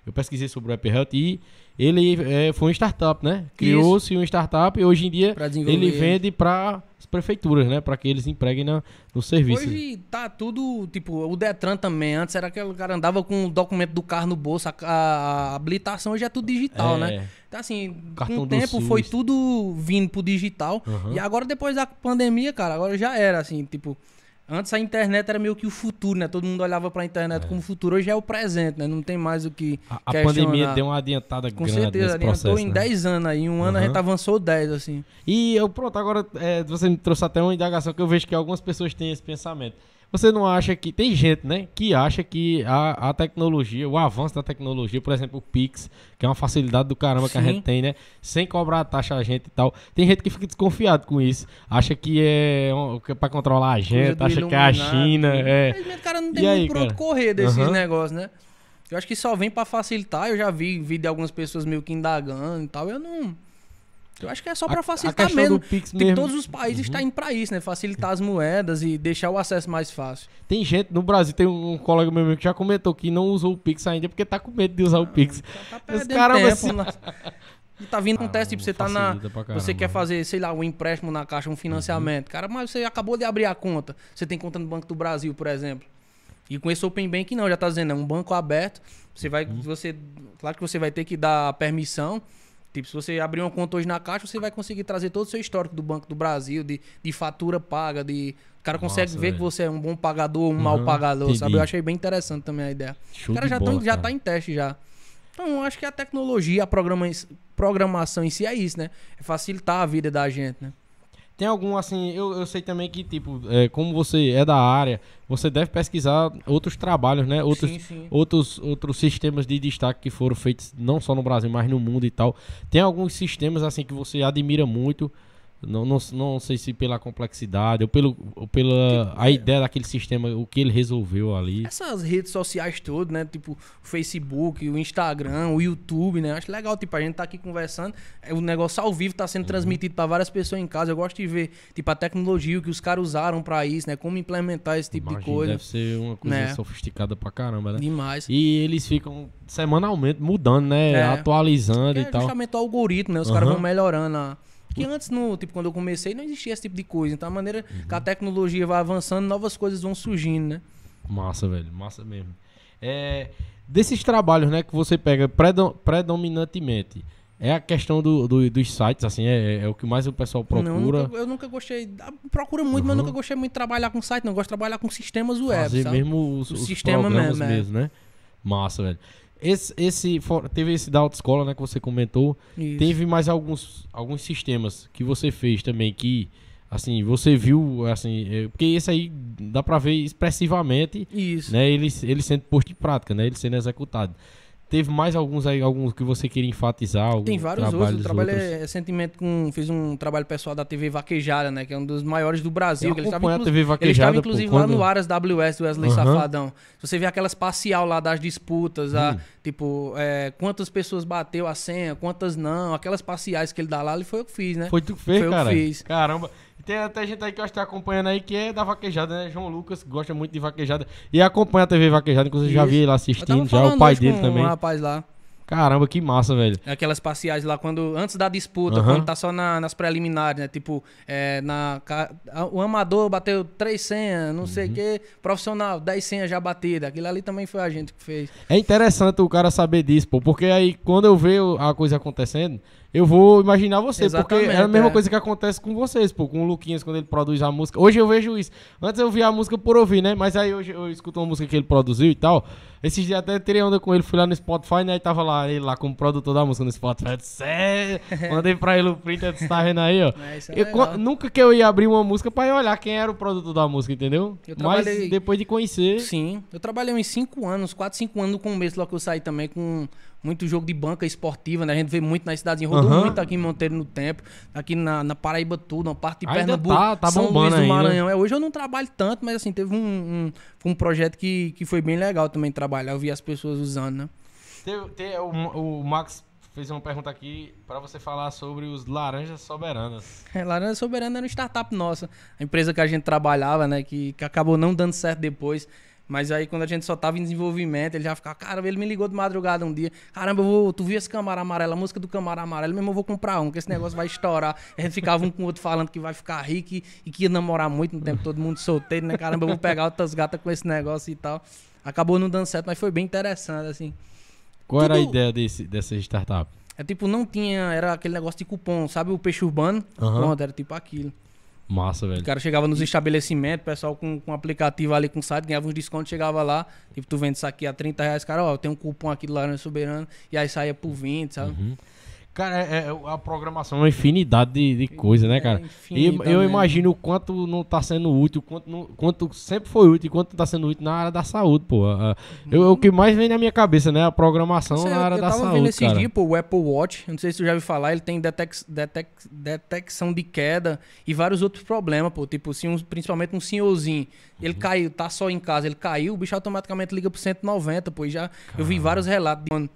Eu pesquisei sobre o App Health e ele é, foi uma startup, né? Criou-se uma startup e hoje em dia ele vende para as prefeituras, né? Para que eles empreguem na, no serviço. Hoje tá tudo, tipo, o Detran também. Antes era aquele cara andava com o documento do carro no bolso, a, a- habilitação hoje é tudo digital, É. né? Então, assim, Cartão com o tempo SUS. foi tudo vindo pro digital. Aham. E agora, depois da pandemia, cara, agora já era, assim, tipo. Antes a internet era meio que o futuro, né? Todo mundo olhava pra internet como futuro. Hoje é o presente, né? Não tem mais o que. A, a pandemia deu uma adiantada Com grande certeza, nesse adiantou processo, em né? 10 anos aí. Em um ano a gente avançou 10, assim. E eu, pronto, agora é, você me trouxe até uma indagação que eu vejo que algumas pessoas têm esse pensamento. Você não acha que. Tem gente, né? Que acha que a, a tecnologia, o avanço da tecnologia, por exemplo, o Pix, que é uma facilidade do caramba que a Sim. gente tem, né? Sem cobrar taxa a gente e tal. Tem gente que fica desconfiado com isso. Acha que é, um, que é pra controlar a gente, acha que é a. China. É. Infelizmente, o cara não E tem aí, muito onde cara? correr desses Aham. negócios, né? Eu acho que só vem pra facilitar. Eu já vi vídeo de algumas pessoas meio que indagando e tal. Eu não. Eu acho que é só A- pra a facilitar mesmo. do Pix Tipo, todos os países estão indo pra isso, né? Facilitar as moedas e deixar o acesso mais fácil. Tem gente no Brasil, tem um colega meu que já comentou que não usou o Pix ainda porque tá com medo de usar o Pix. Tá Os tempo. assim- na- E tá vindo, acontece, tipo, você tá na. Você quer fazer, sei lá, um empréstimo na caixa, um financiamento. Cara, mas você acabou de abrir a conta. Você tem conta no Banco do Brasil, por exemplo. E com esse Open Bank não, já tá dizendo, é um banco aberto. Você vai. Você, claro que você vai ter que dar permissão. Tipo, se você abrir uma conta hoje na caixa, você vai conseguir trazer todo o seu histórico do Banco do Brasil, de, de fatura paga, de. O cara consegue Nossa, ver velho. que você é um bom pagador, um mau Uhum, pagador, sabe? entendi. Eu achei bem interessante também a ideia. Show O cara já, bola, tão, já cara. tá em teste já. Então, eu acho que a tecnologia, a programa, programação em si é isso, né? É facilitar a vida da gente, né? Tem algum, assim, eu, eu sei também que, tipo, é, como você é da área, você deve pesquisar outros trabalhos, né? Outros, Sim, sim. outros, outros sistemas de destaque que foram feitos não só no Brasil, mas no mundo e tal. Tem alguns sistemas, assim, que você admira muito. Não, não, não sei se pela complexidade ou, pelo, ou pela a ideia daquele sistema, o que ele resolveu ali. Essas redes sociais todas, né? Tipo, o Facebook, o Instagram, o YouTube, né? Acho legal, tipo, a gente tá aqui conversando, é, o negócio ao vivo tá sendo Uhum. transmitido pra várias pessoas em casa. Eu gosto de ver, tipo, a tecnologia, o que os caras usaram pra isso, né? Como implementar esse tipo de Imagino, coisa. Deve ser uma coisa Né? sofisticada pra caramba, né? Demais. E eles ficam semanalmente mudando, né? É. Atualizando É e tal. justamente o algoritmo, né? Os caras Aham. vão melhorando. A... Que antes, no, tipo, quando eu comecei, não existia esse tipo de coisa. Então, a maneira Uhum. que a tecnologia vai avançando, novas coisas vão surgindo, né? Massa, velho. Massa mesmo. É, desses trabalhos, né, que você pega predom- predominantemente, é a questão do, do- dos sites, assim, é, é o que mais o pessoal Não, eu procura. nunca- eu nunca gostei. ah, Procura muito, mas Uhum. eu nunca gostei muito de trabalhar com site, não. Eu gosto de trabalhar com sistemas web. fazer sabe? mesmo os, O os sistema mesmo, mesmo, é. né? Massa, velho. Esse, esse teve esse da autoescola, né, que você comentou. Isso. Teve mais alguns, alguns sistemas que você fez também que, assim, você viu, assim, é, porque esse aí dá pra ver expressivamente Isso. né, ele, ele sendo posto em prática, né, ele sendo executado. Teve mais alguns aí, alguns que você queria enfatizar? algum Tem vários outros. Eu trabalhei outros? recentemente com. Fiz um trabalho pessoal da TV Vaquejada, né? Que é um dos maiores do Brasil. Eu que eles acompanho a TV Vaquejada, estavam, pô, inclusive, quando- lá no Aras WS do Wesley Aham. Safadão. Você vê aquelas parcial lá das disputas, a, Hum. tipo, é, quantas pessoas bateu a senha, quantas não, aquelas parciais que ele dá lá, ele foi eu que fiz, né? Foi tu que fez, Foi eu que cara? fiz. Caramba. Tem até gente aí que eu acho que tá acompanhando aí que é da vaquejada, né? João Lucas gosta muito de vaquejada. E acompanha a TV Vaquejada, inclusive já Isso. vi ele assistindo, já o pai dele também. Um rapaz lá. Caramba, que massa, velho. Aquelas parciais lá, quando antes da disputa, Aham. quando tá só na- nas preliminares, né? Tipo, é, na, o amador bateu três senhas, não Uhum. sei o quê. Profissional, 10 senhas já batidas. Aquilo ali também foi a gente que fez. É interessante o cara saber disso, pô, porque aí quando eu vejo a coisa acontecendo, eu vou imaginar você, porque é a Exatamente, mesma é. coisa que acontece com vocês, pô, com o Luquinhas quando ele produz a música. Hoje eu vejo isso. Antes eu via a música por ouvir, né? Mas aí hoje eu escuto uma música que ele produziu e tal. Esses dias até tirei onda com ele, fui lá no Spotify, né? E tava lá, ele lá como produtor da música no Spotify. Eu disse, "É." Mandei pra ele o print, disse, tá vendo aí, ó. É, é Eu nunca que eu ia abrir uma música pra ir olhar quem era o produtor da música, entendeu? Eu Mas trabalhei- depois de conhecer. Sim, eu trabalhei uns 5 anos, 4, 5 anos no começo, lá que eu saí também com muito jogo de banca esportiva, né? A gente vê muito nas cidades, rodou Aham. muito aqui em Monteiro no tempo, aqui na, na Paraíba tudo, uma parte de Ainda Pernambuco, tá- tá São Luís do ainda. Maranhão. É, hoje eu não trabalho tanto, mas assim, teve um, um, foi um projeto que, que foi bem legal também trabalhar, eu vi as pessoas usando, né? Tem- tem- o, o Max fez uma pergunta aqui pra você falar sobre os laranjas soberanas. É, Laranja Soberana era uma startup nossa, a empresa que a gente trabalhava, né? Que, que acabou não dando certo depois. Mas aí quando a gente só tava em desenvolvimento, ele já ficava, cara, ele me ligou de madrugada um dia. Caramba, eu vou, tu viu esse Camaro Amarelo, a música do Camaro Amarelo, mesmo eu vou comprar um, que esse negócio vai estourar. A gente ficava um com o outro falando que vai ficar rico e, e que ia namorar muito no tempo, todo mundo solteiro, né? Caramba, eu vou pegar outras gatas com esse negócio e tal. Acabou não dando certo, mas foi bem interessante, assim. Qual era a Tudo- ideia desse, dessa startup? É tipo, não tinha, era aquele negócio de cupom, sabe o peixe urbano? Aham. Pronto, era tipo aquilo. Massa, velho. O cara chegava nos estabelecimentos, o pessoal com, com aplicativo ali com site, ganhava uns descontos, chegava lá, tipo, tu vende isso aqui a 30 reais, cara, ó, tem um cupom aqui do Laranja Soberano, e aí saía por 20, sabe? Uhum. Cara, é, é- a programação é uma infinidade de, de coisa, né, É cara? E infinita eu mesmo. imagino o quanto não tá sendo útil, quanto, não- quanto sempre foi útil e quanto tá sendo útil na área da saúde, pô. Eu- o que mais vem na minha cabeça, né? A programação Você- na área eu da tava saúde, vendo esses dias, pô, o Apple Watch, não sei se tu já ouviu falar, ele tem detex, detex, detecção de queda e vários outros problemas, pô. Tipo, se um- principalmente um senhorzinho, ele Uhum. caiu, tá só em casa, ele caiu, o bicho automaticamente liga pro 190, pô. e Já, eu vi vários relatos de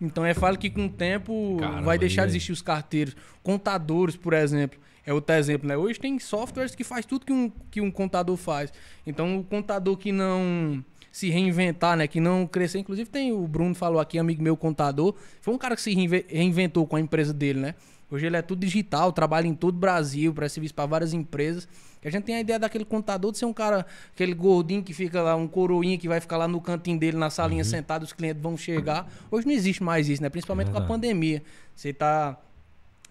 Então é falo que com o tempo Caramba, vai deixar de existir os carteiros. Contadores, por exemplo, é outro exemplo, né? Hoje tem softwares que faz tudo que um, que um contador faz. Então o contador que não se reinventar, né? Que não crescer. Inclusive tem o Bruno falou aqui, amigo meu contador. Foi um cara que se reinve- reinventou com a empresa dele, né? Hoje ele é tudo digital, trabalha em todo o Brasil, presta serviço para várias empresas. E a gente tem a ideia daquele contador de ser um cara, aquele gordinho que fica lá, um coroinha que vai ficar lá no cantinho dele, na salinha sentado, os clientes vão chegar. Hoje não existe mais isso, né? Principalmente com a pandemia. Você tá,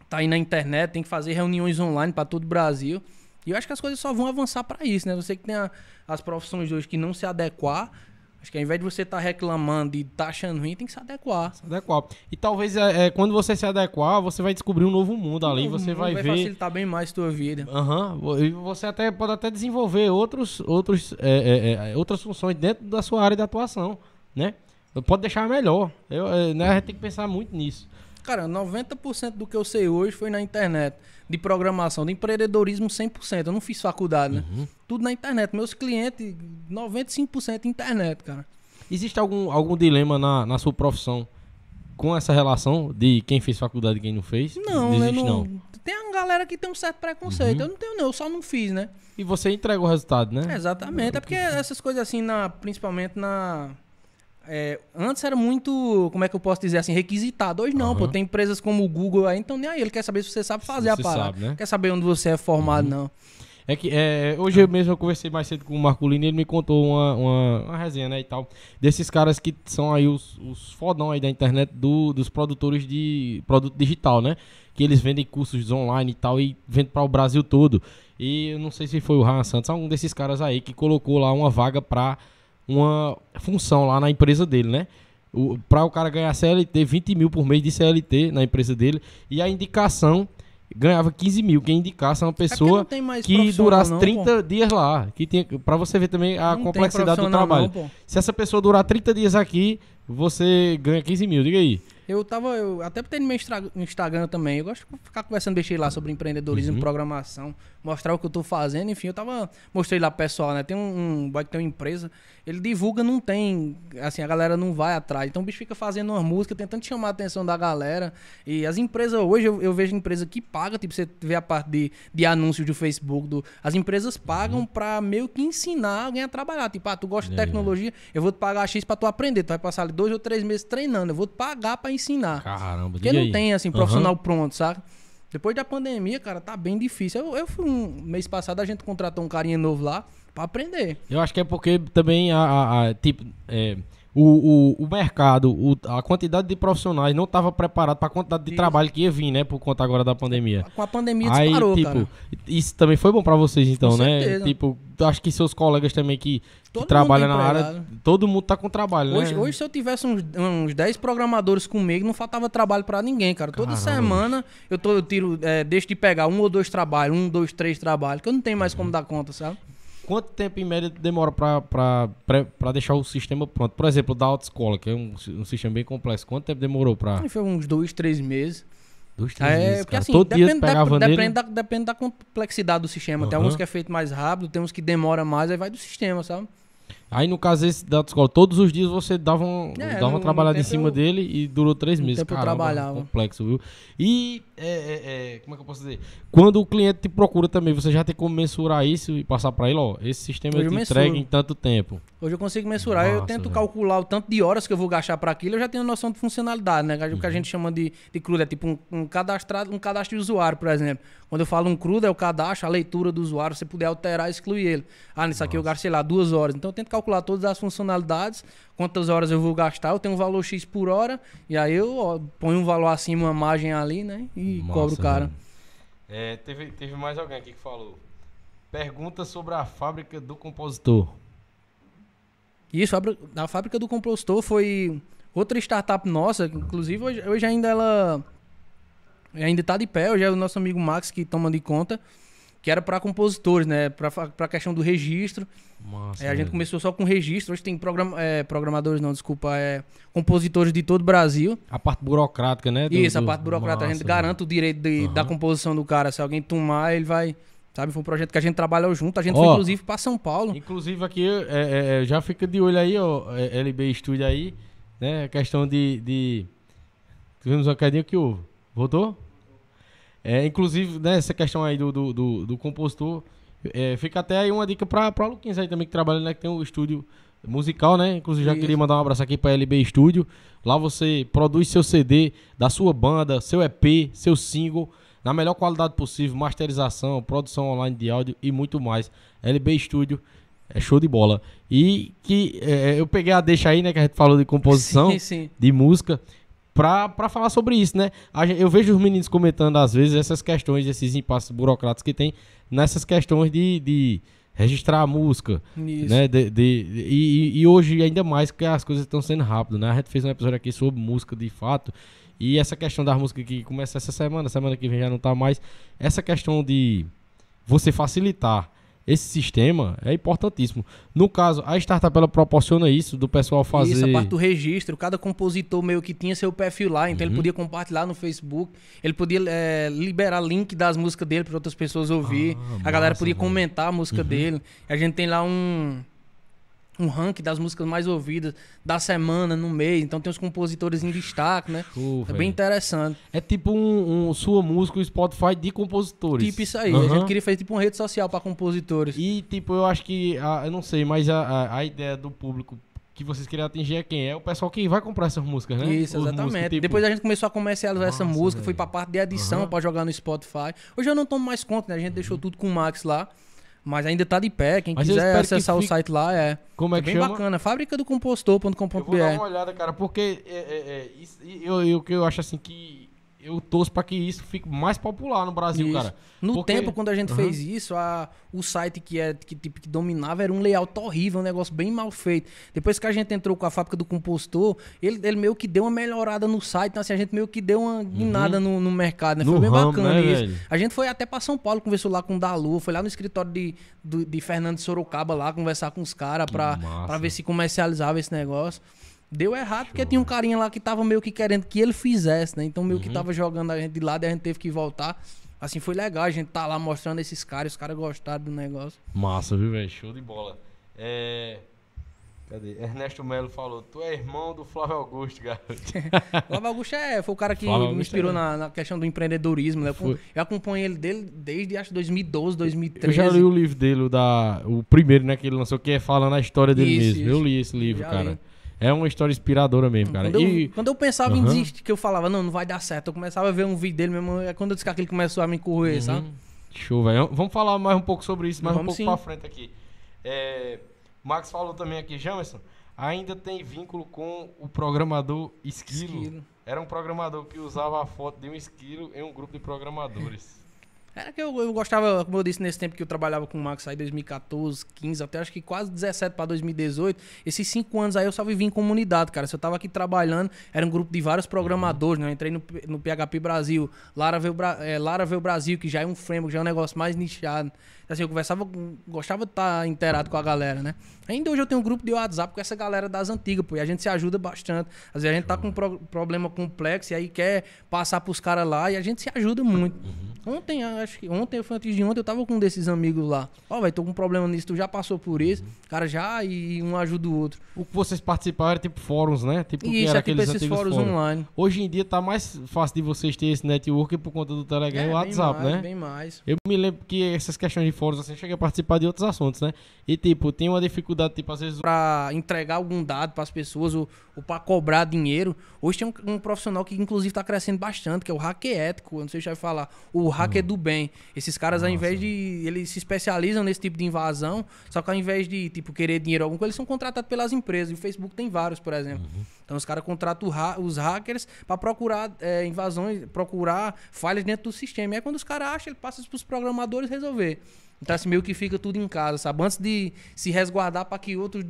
tá aí na internet, tem que fazer reuniões online para todo o Brasil. E eu acho que as coisas só vão avançar para isso, né? Você que tem a- as profissões hoje que não se adequar, acho que ao invés de você estar reclamando e tá achando ruim, tem que se adequar. Se adequar. E talvez é, é, quando você se adequar, você vai descobrir um novo mundo ali, você vai, ver. facilitar bem mais a tua vida. Aham, e você até pode até desenvolver outros, outros, é, é, é, outras funções dentro da sua área de atuação, né? Pode deixar melhor. Eu, é, né, a gente tem que pensar muito nisso. Cara, 90% do que eu sei hoje foi na internet. De programação, de empreendedorismo 100%. Eu não fiz faculdade, né? Uhum. Tudo na internet. Meus clientes, 95% internet, cara. Existe algum, algum dilema na, na sua profissão com essa relação de quem fez faculdade e quem não fez? Não, né? existe, Não, não. Uhum. Tem uma galera que tem um certo preconceito. Eu não tenho, não. Eu só não fiz, né? E você entrega o resultado, né? Exatamente. É porque essas coisas assim, na, principalmente na. É, antes era muito, como é que eu posso dizer assim, requisitado. Hoje não, Aham. pô. Tem empresas como o Google aí, então nem aí. Ele quer saber se você sabe fazer a você parada. sabe, né? Quer saber onde você é formado, não. É que é, hoje eu mesmo eu conversei mais cedo com o Marculino e ele me contou uma, uma, uma resenha, né, e tal. Desses caras que são aí os, os fodão aí da internet do, dos produtores de produto digital, né? Que eles vendem cursos online e tal e vendem para o Brasil todo. E eu não sei se foi o Ryan Santos, algum desses caras aí que colocou lá uma vaga pra uma função lá na empresa dele, né? O, pra o cara ganhar CLT, 20 mil por mês de CLT na empresa dele. E a indicação ganhava 15 mil. Quem indicasse uma É pessoa mais que durasse não, 30 dias lá. Que tinha, pra você ver também a Não complexidade do trabalho. não, pô. Se essa pessoa durar 30 dias aqui, você ganha 15 mil. Diga aí. Eu tava. Eu até botei no meu Instagram também. Eu gosto de ficar conversando, deixei lá sobre empreendedorismo, Uhum. programação, mostrar o que eu tô fazendo. Enfim, eu tava. Mostrei lá pro pessoal, né? Tem um, um boy que tem uma empresa. Ele divulga, não tem. Assim, a galera não vai atrás. Então o bicho fica fazendo uma música, tentando chamar a atenção da galera. E as empresas, hoje eu, eu vejo empresa que paga, tipo, você vê a parte de, de anúncios do Facebook. Do, as empresas pagam pra meio que ensinar alguém a trabalhar. Tipo, ah, tu gosta de Uhum. É, tecnologia, eu vou te pagar X pra tu aprender. Tu vai passar ali dois ou três meses treinando. Eu vou te pagar pra ensinar. Caramba, Porque não aí. tem, assim, profissional pronto, sabe? Depois da pandemia, cara, tá bem difícil. Eu, eu fui um mês passado, a gente contratou um carinha novo lá pra aprender. Eu acho que é porque também a, a- a- tipo, é, o, o, o mercado, o- a quantidade de profissionais não estava preparado para a quantidade de Isso. trabalho que ia vir, né, por conta agora da pandemia. Com a pandemia Aí, disparou, tipo, cara. isso também foi bom pra vocês, então, Com né? certeza. Tipo, acho que seus colegas também que, que trabalham na área, todo mundo tá com trabalho, Hoje, né? hoje, se eu tivesse uns, uns 10 programadores comigo, não faltava trabalho pra ninguém, cara. Toda Caramba, semana eu, tô, eu tiro, é, deixo de pegar um ou dois trabalhos, um, dois, três trabalhos, que eu não tenho mais Uhum. como dar conta, sabe? Quanto tempo em média demora pra deixar o sistema pronto? Por exemplo, da autoescola, que é um, um sistema bem complexo. Quanto tempo demorou. Aí Foi uns dois, três meses. Dois, três É, meses, porque cara. assim, Todo dia depende, você pegava dep- nele... depende, da, depende da complexidade do sistema. Tem Aham. alguns que é feito mais rápido, tem uns que demora mais, aí vai do sistema, sabe? Aí, no caso esse da autoescola, todos os dias você dava, um, É, dava uma trabalhada em cima eu- dele e durou três meses. tempo eu Caramba, trabalhava. complexo, viu? E, é, é, é, como é que eu posso dizer? Quando o cliente te procura também, você já tem como mensurar isso e passar pra ele, ó, esse sistema Hoje eu te eu entrega em tanto tempo. Hoje eu consigo mensurar, eu Massa, tento velho. calcular o tanto de horas que eu vou gastar para aquilo, eu já tenho noção de funcionalidade, né? O que Uhum. a gente chama de, de crudo é tipo um, um, cadastrado, um cadastro de usuário, por exemplo. Quando eu falo um crudo, é o cadastro, a leitura do usuário, você puder alterar e excluir ele. Ah, nisso aqui eu gasto, sei lá, duas horas. Então eu tento calcular todas as funcionalidades, quantas horas eu vou gastar, eu tenho um valor X por hora, e aí eu ó, ponho um valor acima, uma margem ali, né? E Massa, cobro o cara. É, teve, teve mais alguém aqui que falou. Pergunta sobre a fábrica do compositor. Isso, a fábrica- a fábrica do compostor foi outra startup nossa, inclusive hoje, hoje ainda ela ainda tá de pé, hoje é o nosso amigo Max que toma de conta, que era para compositores, né, para a questão do registro. Massa, É, a gente velho. começou só com registro, hoje tem programa, é, programadores não, desculpa, é compositores de todo o Brasil. A parte burocrática, né? do- Isso, a parte burocrática, a gente Massa, garante o direito de- da Aham. composição do cara, se alguém tomar, ele vai, sabe, foi um projeto que a gente trabalhou junto, a gente Ó, foi inclusive para São Paulo. Inclusive aqui, é, é, é, já fica de olho aí, ó, é, LB Studio aí, né? A questão de, de, Tivemos uma quedinha que houve. Voltou? É, inclusive, né, essa questão aí do, do, do, do compositor, é, fica até aí uma dica pra, pra Luquinhas aí também que trabalha, né, que tem um estúdio musical, né? Inclusive já Isso. queria mandar um abraço aqui pra LB Studio. Lá você produz seu CD da sua banda, seu EP, seu single, na melhor qualidade possível, masterização, produção online de áudio e muito mais. LB Studio é show de bola. E que é, eu peguei a deixa aí, né, que a gente falou de composição Sim, sim. de música pra falar sobre isso, né? Eu vejo os meninos comentando às vezes essas questões, esses impasses burocráticos que tem nessas questões de, de registrar a música, Isso. né? De, de- de- e, e hoje ainda mais que as coisas estão sendo rápidas, né? A gente fez um episódio aqui sobre música de fato e essa questão da música que começa essa semana, semana que vem já não tá mais, essa questão de você facilitar esse sistema é importantíssimo. No caso, a startup ela proporciona isso do pessoal fazer Isso, a parte do registro. Cada compositor meio que tinha seu perfil lá, então ele Uhum. podia compartilhar no Facebook, ele podia eh, liberar link das músicas dele para outras pessoas ouvir. Ah, a galera massa, podia velho. comentar a música dele. A gente tem lá um um ranking das músicas mais ouvidas da semana, no mês. Então tem os compositores em destaque, né? É bem interessante. É tipo um, um sua música, o Spotify de compositores. Tipo isso aí. A Aham. gente queria fazer tipo uma rede social para compositores. E tipo, eu acho que, a- eu não sei, mas a, a, a ideia do público que vocês querem atingir é quem? É o pessoal que vai comprar essas músicas, né? Isso, Os exatamente. músicos, tipo, Depois a gente começou a comercializar essa Massa, música, velho. foi pra parte de edição Aham. pra jogar no Spotify. Hoje eu não tomo mais conta, né? A gente Uhum. deixou tudo com o Max lá. Mas ainda tá de pé. Quem Mas eu quiser espero que acessar o fique- site lá é, Como é é que bem chama? bacana. Fábrica do Eu vou dar compostor.com.br. uma olhada, cara, porque é, é, é, isso, e eu, eu, que eu acho assim que eu torço pra que isso fique mais popular no Brasil, Isso. cara. No Porque- tempo, quando a gente Aham. fez isso, a, o site que, é, que, tipo, que dominava era um layout horrível, um negócio bem mal feito. Depois que a gente entrou com a fábrica do compostor, ele, ele meio que deu uma melhorada no site, então assim, a gente meio que deu uma guinada no, no mercado, né? Uhum. No Foi bem ramo, bacana né, isso. velho? A gente foi até pra São Paulo, conversou lá com o Dalu, foi lá no escritório de, do- de Fernando Sorocaba lá, conversar com os caras pra ver se comercializava esse negócio. Deu errado porque tinha um carinha lá que tava meio que querendo que ele fizesse, né? Então meio Uhum. que tava jogando a gente de lado e a gente teve que voltar. Assim, foi legal a gente tá lá mostrando esses caras, os caras gostaram do negócio. Massa, viu, velho? Show de bola. É. Cadê? Ernesto Melo falou: Tu é irmão do Flávio Augusto, garoto. Flávio Augusto é, foi o cara que Flávio me Augusto inspirou é. na, na questão do empreendedorismo, né? Eu, eu acompanho ele dele desde acho 2012, Eu 2013. já li o livro dele, o, da, o primeiro, né, que ele lançou, que é falando a história dele Isso, mesmo. isso. Eu li esse livro, Já cara. li. É uma história inspiradora mesmo, cara. Quando, E eu, quando eu pensava em Aham. desistir, que eu falava, não, não vai dar certo. Eu começava a ver um vídeo dele mesmo. É quando eu disse que aquele começou a me corroer, sabe? Uhum. Show, velho. Vamos falar mais um pouco sobre isso, mais um Vamos pouco sim. pra frente aqui. É, Max falou também aqui, Jamerson, ainda tem vínculo com o programador Esquilo. Esquilo. Era um programador que usava a foto de um esquilo em um grupo de programadores. Era que eu, eu gostava, como eu disse, nesse tempo que eu trabalhava com o Max aí, 2014, 15, até acho que quase 17 para 2018. Esses cinco anos aí eu só vivi em comunidade, cara. Se eu tava aqui trabalhando, era um grupo de vários programadores, né? Eu entrei no, no PHP Brasil, Laravel, é, Laravel Brasil, que já é um framework, já é um negócio mais nichado. Assim, eu conversava, gostava de estar inteirado com a galera, né? Ainda hoje eu tenho um grupo de WhatsApp com essa galera das antigas, pô, e a gente se ajuda bastante. Às vezes a gente tá com um pro- problema complexo e aí quer passar pros caras lá e a gente se ajuda muito. Ontem, acho que ontem, foi antes de ontem, eu tava com um desses amigos lá. Ó, velho, tô com um problema nisso, tu já passou por isso. O cara já e um ajuda o outro. O que vocês participaram era tipo fóruns, né? Tipo, que E isso era é tipo aqueles esses fóruns fóruns. online. Hoje em dia tá mais fácil de vocês terem esse network por conta do Telegram e É, bem WhatsApp, mais, né? Bem mais. Eu me lembro que essas questões de fóruns, assim, cheguei a participar de outros assuntos, né? E, tipo, tem uma dificuldade, tipo, às vezes... Pra entregar algum dado pras pessoas ou, ou para cobrar dinheiro. Hoje tem um, um profissional que inclusive tá crescendo bastante, que é o hacker ético. Eu não sei se já vai falar. O hacker Hum. do bem. Esses caras, ao invés de. Eles se especializam nesse tipo de invasão, só que ao invés de, tipo, querer dinheiro algum, eles são contratados pelas empresas. E o Facebook tem vários, por exemplo. Uhum. Então os caras contratam ha- os hackers para procurar é, invasões, procurar falhas dentro do sistema. E aí quando os caras acham, ele passa pros programadores resolver. Então, assim, meio que fica tudo em casa, sabe? Antes de se resguardar para que outros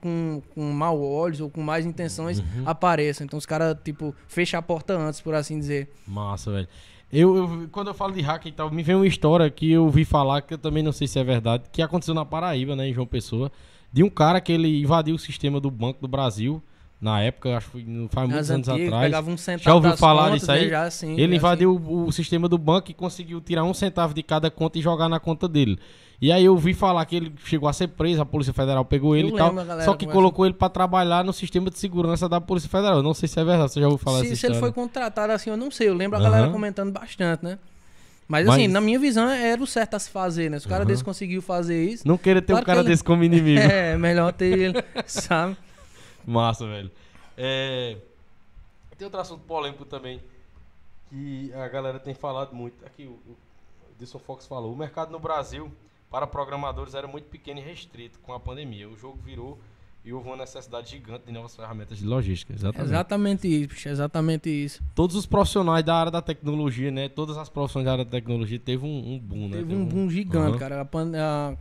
com, com mau olhos ou com mais intenções Uhum. apareçam. Então, os caras, tipo, fecham a porta antes, por assim dizer. Massa, velho. Eu, eu- quando eu falo de hack e tal, me vem uma história que eu ouvi falar, que eu também não sei se é verdade, que aconteceu na Paraíba, né, em João Pessoa, de um cara que ele invadiu o sistema do Banco do Brasil, Na época, acho que não faz muitos anos atrás. pegava um centavo Já ouviu falar disso aí? né, Já, Ele já, invadiu o, o sistema do banco e conseguiu tirar um centavo de cada conta e jogar na conta dele. E aí eu ouvi falar que ele chegou a ser preso, a Polícia Federal pegou ele Eu e tal. lembro, galera Só que colocou ele pra trabalhar no sistema de segurança da Polícia Federal. Eu não sei se é verdade, você já ouviu falar se, dessa se ele foi contratado assim, eu não sei. Eu lembro a galera Aham. comentando bastante, né? Mas, Mas- assim, na minha visão, era o certo a se fazer, né? Se o cara Aham. desse conseguiu fazer isso, Não querer ter Claro um cara ele- desse como inimigo. é melhor ter ele, sabe? Massa, velho. É... Tem outro assunto polêmico também que a galera tem falado muito. Aqui o, o Edson Fox falou: o mercado no Brasil para programadores era muito pequeno e restrito com a pandemia. O jogo virou e houve uma necessidade gigante de novas ferramentas de logística. Exatamente. Exatamente isso, bicho, exatamente isso. Todos os profissionais da área da tecnologia, né? Todas as profissões da área da tecnologia teve um, um boom, né? Teve um boom gigante, Aham. cara. A a-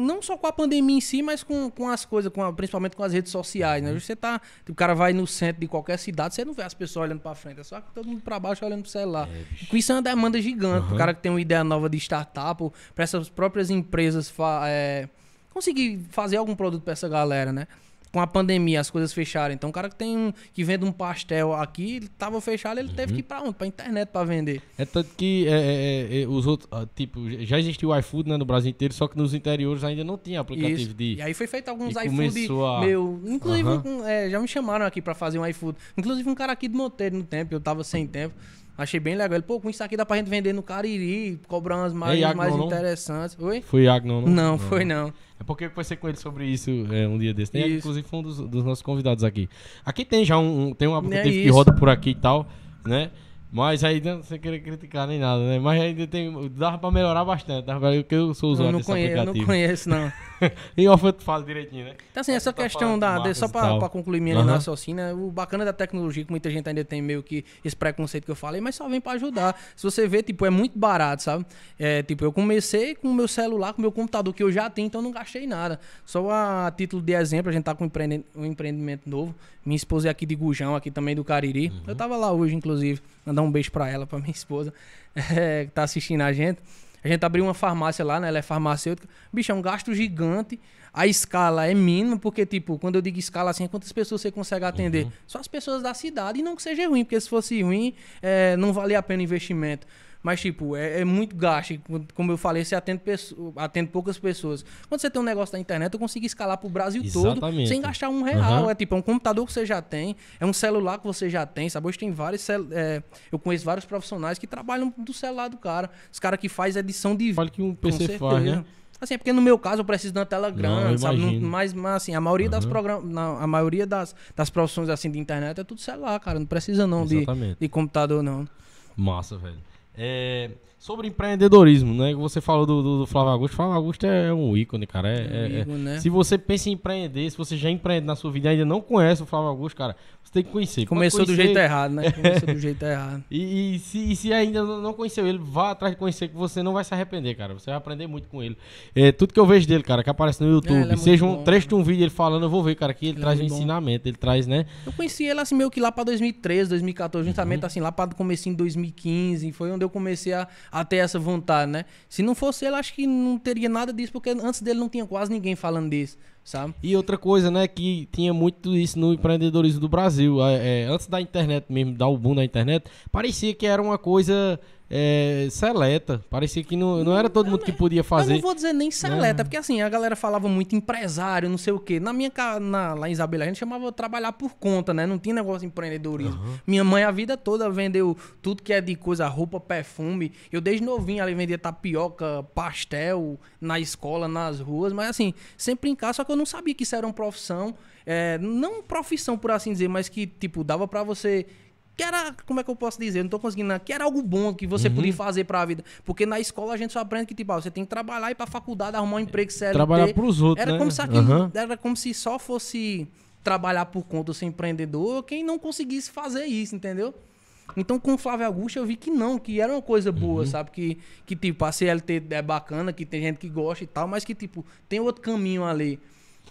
não só com a pandemia em si, mas com, com as coisas, com a- principalmente com as redes sociais, Uhum. né? Você tá. O cara vai no centro de qualquer cidade, você não vê as pessoas olhando pra frente, é só todo mundo pra baixo olhando pro celular. É, isso é uma demanda gigante. Aham. O cara que tem uma ideia nova de startup, para essas próprias empresas fa- é, conseguir fazer algum produto pra essa galera, né? Com a pandemia, as coisas fecharam. Então, o cara que tem um, que vende um pastel aqui, ele tava fechado, ele Uhum. teve que ir pra onde? Pra internet pra vender. É tanto que é, é, é, os outros, ah, tipo, já existiu o iFood né, no Brasil inteiro, só que nos interiores ainda não tinha aplicativo Isso. de. E aí foi feito alguns iFood a- meu. Inclusive, um, é, já me chamaram aqui pra fazer um iFood. Inclusive, um cara aqui do Monteiro no tempo, eu tava sem tempo. Achei bem legal. Ele, pô, com isso aqui dá pra gente vender no Cariri, cobrar umas mais, Iago, mais não, interessantes. Oi? Foi Iago, não, não? Foi não. É porque eu conversei com ele sobre isso é, um dia desse. Né? Isso. Inclusive foi um dos, dos nossos convidados aqui. Aqui tem já um, um- tem um aplicativo que É isso. roda por aqui e tal, né? Mas aí não sem querer criticar nem nada, né? Mas ainda tem. Dava pra melhorar bastante, dava pra, porque eu sou Eu usuário não, desse conheço, eu aplicativo. não conheço, não. em off eu te falo direitinho, né? Então, assim, essa tu tá questão da. de- só pra concluir minha Aham. raciocínio, é o bacana da tecnologia, que muita gente ainda tem meio que esse preconceito que eu falei, mas só vem pra ajudar. Se você vê, tipo, é muito barato, sabe? É, tipo, eu comecei com o meu celular, com o meu computador, que eu já tenho, então não gastei nada. Só a título de exemplo, a gente tá com um, empreende- um empreendimento novo. Minha esposa é aqui de Gujão, aqui também do Cariri. Uhum. Eu tava lá hoje, inclusive. Mandar um beijo pra ela, pra minha esposa, é, que tá assistindo a gente. A gente abriu uma farmácia lá, né? Ela é farmacêutica. Bicho, é um gasto gigante. A escala é mínima, porque, tipo, quando eu digo escala assim, é quantas pessoas você consegue atender? Só as pessoas da cidade. E não que seja ruim, porque se fosse ruim, é, não valia a pena o investimento. Mas, tipo, é, é muito gasto. Como eu falei, você atende, pesso- atende poucas pessoas. Quando você tem um negócio da internet, eu consigo escalar pro Brasil todo Exatamente. sem gastar um real. Aham. É tipo, é um computador que você já tem, é um celular que você já tem, sabe? Hoje tem vários. cel- é, eu conheço vários profissionais que trabalham do celular do cara. Os caras que faz edição de Olha que um PC faz, né? Assim, é porque no meu caso eu preciso de uma tela Não, grande, eu sabe? Não- mas, mas assim, a maioria das programas, a maioria das, das profissões assim de internet é tudo celular, cara. Não precisa não de, de computador, não. Massa, velho. É, sobre empreendedorismo, né? que Você falou do, do, do Flávio Augusto. Flávio Augusto é, é um ícone, cara. É, é- é- Amigo, né? Se você pensa em empreender, se você já empreende na sua vida e ainda não conhece o Flávio Augusto, cara, você tem que conhecer. Começou do conhecer. jeito errado, né? Começou do jeito errado. E, e se, e se ainda não conheceu ele, vá atrás de conhecer que você não vai se arrepender, cara. Você vai aprender muito com ele. É, tudo que eu vejo dele, cara, que aparece no YouTube, É, é seja um bom, trecho de um vídeo ele falando, eu vou ver, cara, que ele, Ele é traz um ensinamento, ele traz, né? Eu conheci ele assim meio que lá pra 2013, 2014, justamente Uhum. assim, lá pra comecinho de 2015, foi onde eu comecei a, a ter essa vontade, né? Se não fosse ele, acho que não teria nada disso, porque antes dele não tinha quase ninguém falando disso, sabe? E outra coisa, né, que tinha muito isso no empreendedorismo do Brasil. É, é, antes da internet mesmo, dar o boom da internet, parecia que era uma coisa é, seleta. Parecia que não, não era todo mundo que podia Eu fazer. não vou dizer nem seleta, porque assim, a galera falava muito empresário, não sei o quê. Na minha na, lá em Isabela, a gente chamava trabalhar por conta, né? Não tinha negócio de empreendedorismo. Minha mãe a vida toda vendeu tudo que é de coisa, roupa, perfume. Eu desde novinho ali vendia tapioca, pastel na escola, nas ruas, mas assim, sempre em casa, só que eu não sabia que isso era uma profissão. é, não profissão, por assim dizer, mas que, tipo, dava pra você que era, como é que eu posso dizer? Eu não tô conseguindo, não. que era algo bom que você Uhum. podia fazer pra vida. Porque na escola a gente só aprende que, tipo, ah, você tem que trabalhar e ir pra faculdade, arrumar um emprego CLT. Trabalhar pros outros, era né? Como se aquilo- Aham. Era como se só fosse trabalhar por conta, ser empreendedor, quem não conseguisse fazer isso, entendeu? Então, com o Flávio Augusto, eu vi que não, que era uma coisa boa, Uhum. sabe? Que, que, tipo, a CLT é bacana, que tem gente que gosta e tal, mas que, tipo, tem outro caminho ali.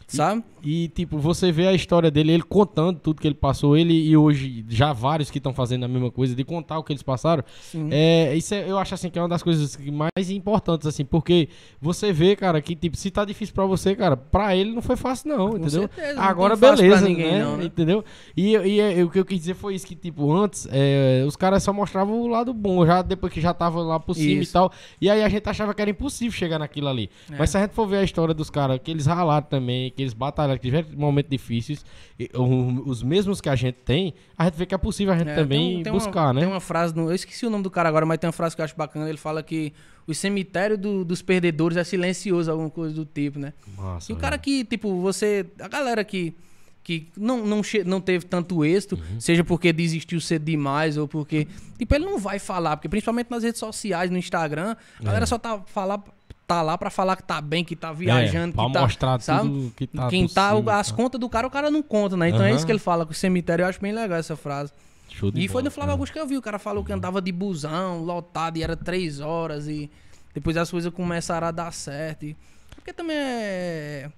Sabe? E, tipo, você vê a história dele, ele contando tudo que ele passou, ele e hoje já vários que estão fazendo a mesma coisa, de contar o que eles passaram. Sim. É, isso é- eu acho assim que é uma das coisas mais importantes, assim, porque você vê, cara, que tipo, se tá difícil pra você, cara, pra ele não foi fácil, não, entendeu? certeza, não Agora, tem fácil pra beleza, ninguém, né? não, né? Entendeu? E, e, é, o que eu quis dizer foi isso, que, tipo, antes, é, os caras só mostravam o lado bom, já depois que já tava lá por cima e Isso. tal. E aí a gente achava que era impossível chegar naquilo ali. É. Mas se a gente for ver a história dos caras, que eles ralaram também, que eles batalharam, que tiveram momentos difíceis, e, os mesmos que a gente tem, a gente vê que é possível a gente É, também tem- tem buscar, uma, né? Tem uma frase, no, eu esqueci o nome do cara agora, mas tem uma frase que eu acho bacana. Ele fala que o cemitério do- dos perdedores é silencioso, alguma coisa do tipo, né? Massa, E o velho. cara que, tipo, você. A galera que, que não, não, não teve tanto êxito, Uhum. seja porque desistiu cedo demais ou porque. Tipo, ele não vai falar, porque principalmente nas redes sociais, no Instagram, a galera só tá, falar, tá lá pra falar que tá bem, que tá viajando, É, pra que tá. mostrar sabe? tudo que tá Quem tá, as tá. contas do cara, o cara não conta, né? Então é Aham. isso que ele fala com o cemitério. Eu acho bem legal essa frase. Show de E foi bola, no Flávio cara. Augusto que eu vi. O cara falou que andava de busão, lotado, e era três horas. E depois as coisas começaram a dar certo. E... Porque também é.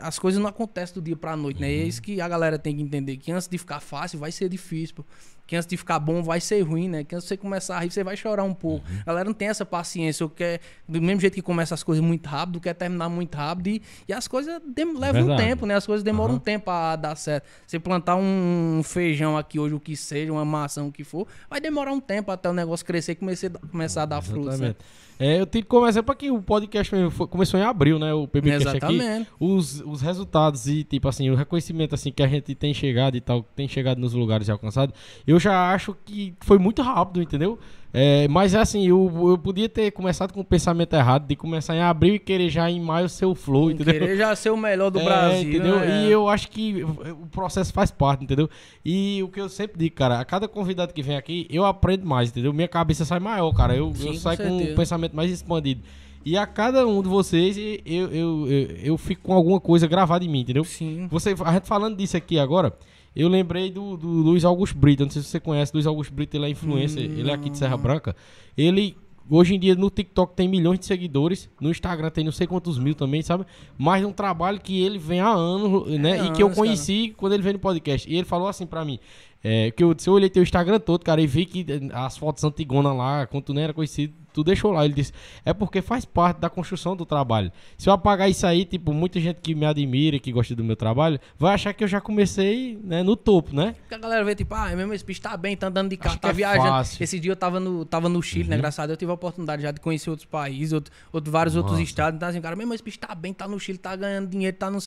As coisas não acontecem do dia pra noite, né? E é isso que a galera tem que entender. Que antes de ficar fácil, vai ser difícil, pô. Que antes de ficar bom, vai ser ruim, né? Que antes de você começar a rir, você vai chorar um pouco. A galera não tem essa paciência. Eu quer, do mesmo jeito que começa as coisas muito rápido, quer terminar muito rápido. E, e as coisas dem- levam um Verdade. tempo, né? As coisas demoram Aham. um tempo a dar certo. Você plantar um feijão aqui hoje, o que seja, uma maçã, o que for, vai demorar um tempo até o negócio crescer e começar, começar a dar frutos, né? É, eu tenho como exemplo aqui, o podcast mesmo foi- começou em abril, né? O PBcast aqui. Exatamente. Os, os resultados e, tipo assim, o reconhecimento assim que a gente tem chegado e tal, tem chegado nos lugares e alcançado, eu já acho que foi muito rápido, entendeu? É, mas assim, eu, eu podia ter começado com o pensamento errado, de começar em abril e querer já em maio ser o flow, entendeu? Querer já ser o melhor do É, Brasil, entendeu? né? E eu acho que o processo faz parte, entendeu? E o que eu sempre digo, cara, a cada convidado que vem aqui, eu aprendo mais, entendeu? Minha cabeça sai maior, cara. Eu, Sim, eu saio com, um certeza. pensamento mais expandido. E a cada um de vocês, eu, eu, eu, eu fico com alguma coisa gravada em mim, entendeu? Sim. Você, a gente falando disso aqui agora, eu lembrei do, do Luiz Augusto Brito. Não sei se você conhece, Luiz Augusto Brito, ele é influencer, ele é aqui de Serra Branca. Ele, hoje em dia, no TikTok tem milhões de seguidores, no Instagram tem não sei quantos mil também, sabe? Mas é um trabalho que ele vem há anos, né? É e que eu conheci quando ele veio no podcast. E ele falou assim pra mim. É, que eu, se eu olhei teu Instagram todo, cara, e vi que eh, as fotos antigonas lá, quando tu nem era conhecido, tu deixou lá. Ele disse, é porque faz parte da construção do trabalho. Se eu apagar isso aí, tipo, muita gente que me admira, que gosta do meu trabalho, vai achar que eu já comecei, né, no topo, né? Porque a galera vê, tipo, ah, mesmo esse bicho tá bem, tá andando de carro, tá é viajando. fácil. Uhum. Esse dia eu tava no, tava no Chile, né? Graças a Deus eu tive a oportunidade já de conhecer outros países, outro, outro- vários outros Massa. estados. Então, assim, cara, mesmo esse bicho tá bem, tá no Chile, tá ganhando dinheiro, tá no.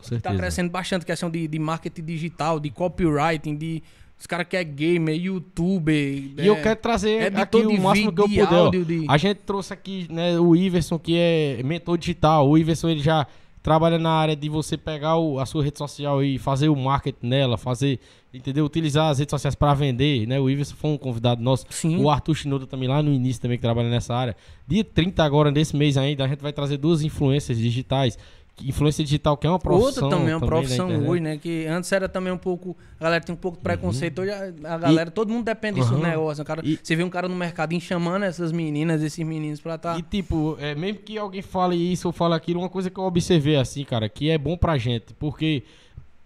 Com certeza. Tá crescendo bastante questão de, de marketing digital, de copywriting, de. Os caras que é gamer, youtuber. E eu quero trazer aqui o máximo que eu puder. de- A gente trouxe aqui né, o Iverson, que é mentor digital. O Iverson ele já trabalha na área de você pegar o- a sua rede social e fazer o marketing nela, fazer, entendeu? Utilizar as redes sociais para vender, né? O Iverson foi um convidado nosso. Sim. O Arthur Shinoda também lá no início também que trabalha nessa área. Dia 30 agora, nesse mês ainda, a gente vai trazer duas influências digitais. Influência digital, que é uma profissão. Outra também, é uma profissão hoje, né? Que antes era também um pouco. A galera tinha um pouco de preconceito. Hoje a, a galera, todo mundo depende disso Uhum. negócio. O cara, E- Você vê um cara no mercadinho chamando essas meninas, esses meninos pra tá. E tipo, é, mesmo que alguém fale isso ou fale aquilo, uma coisa que eu observei assim, cara, que é bom pra gente, porque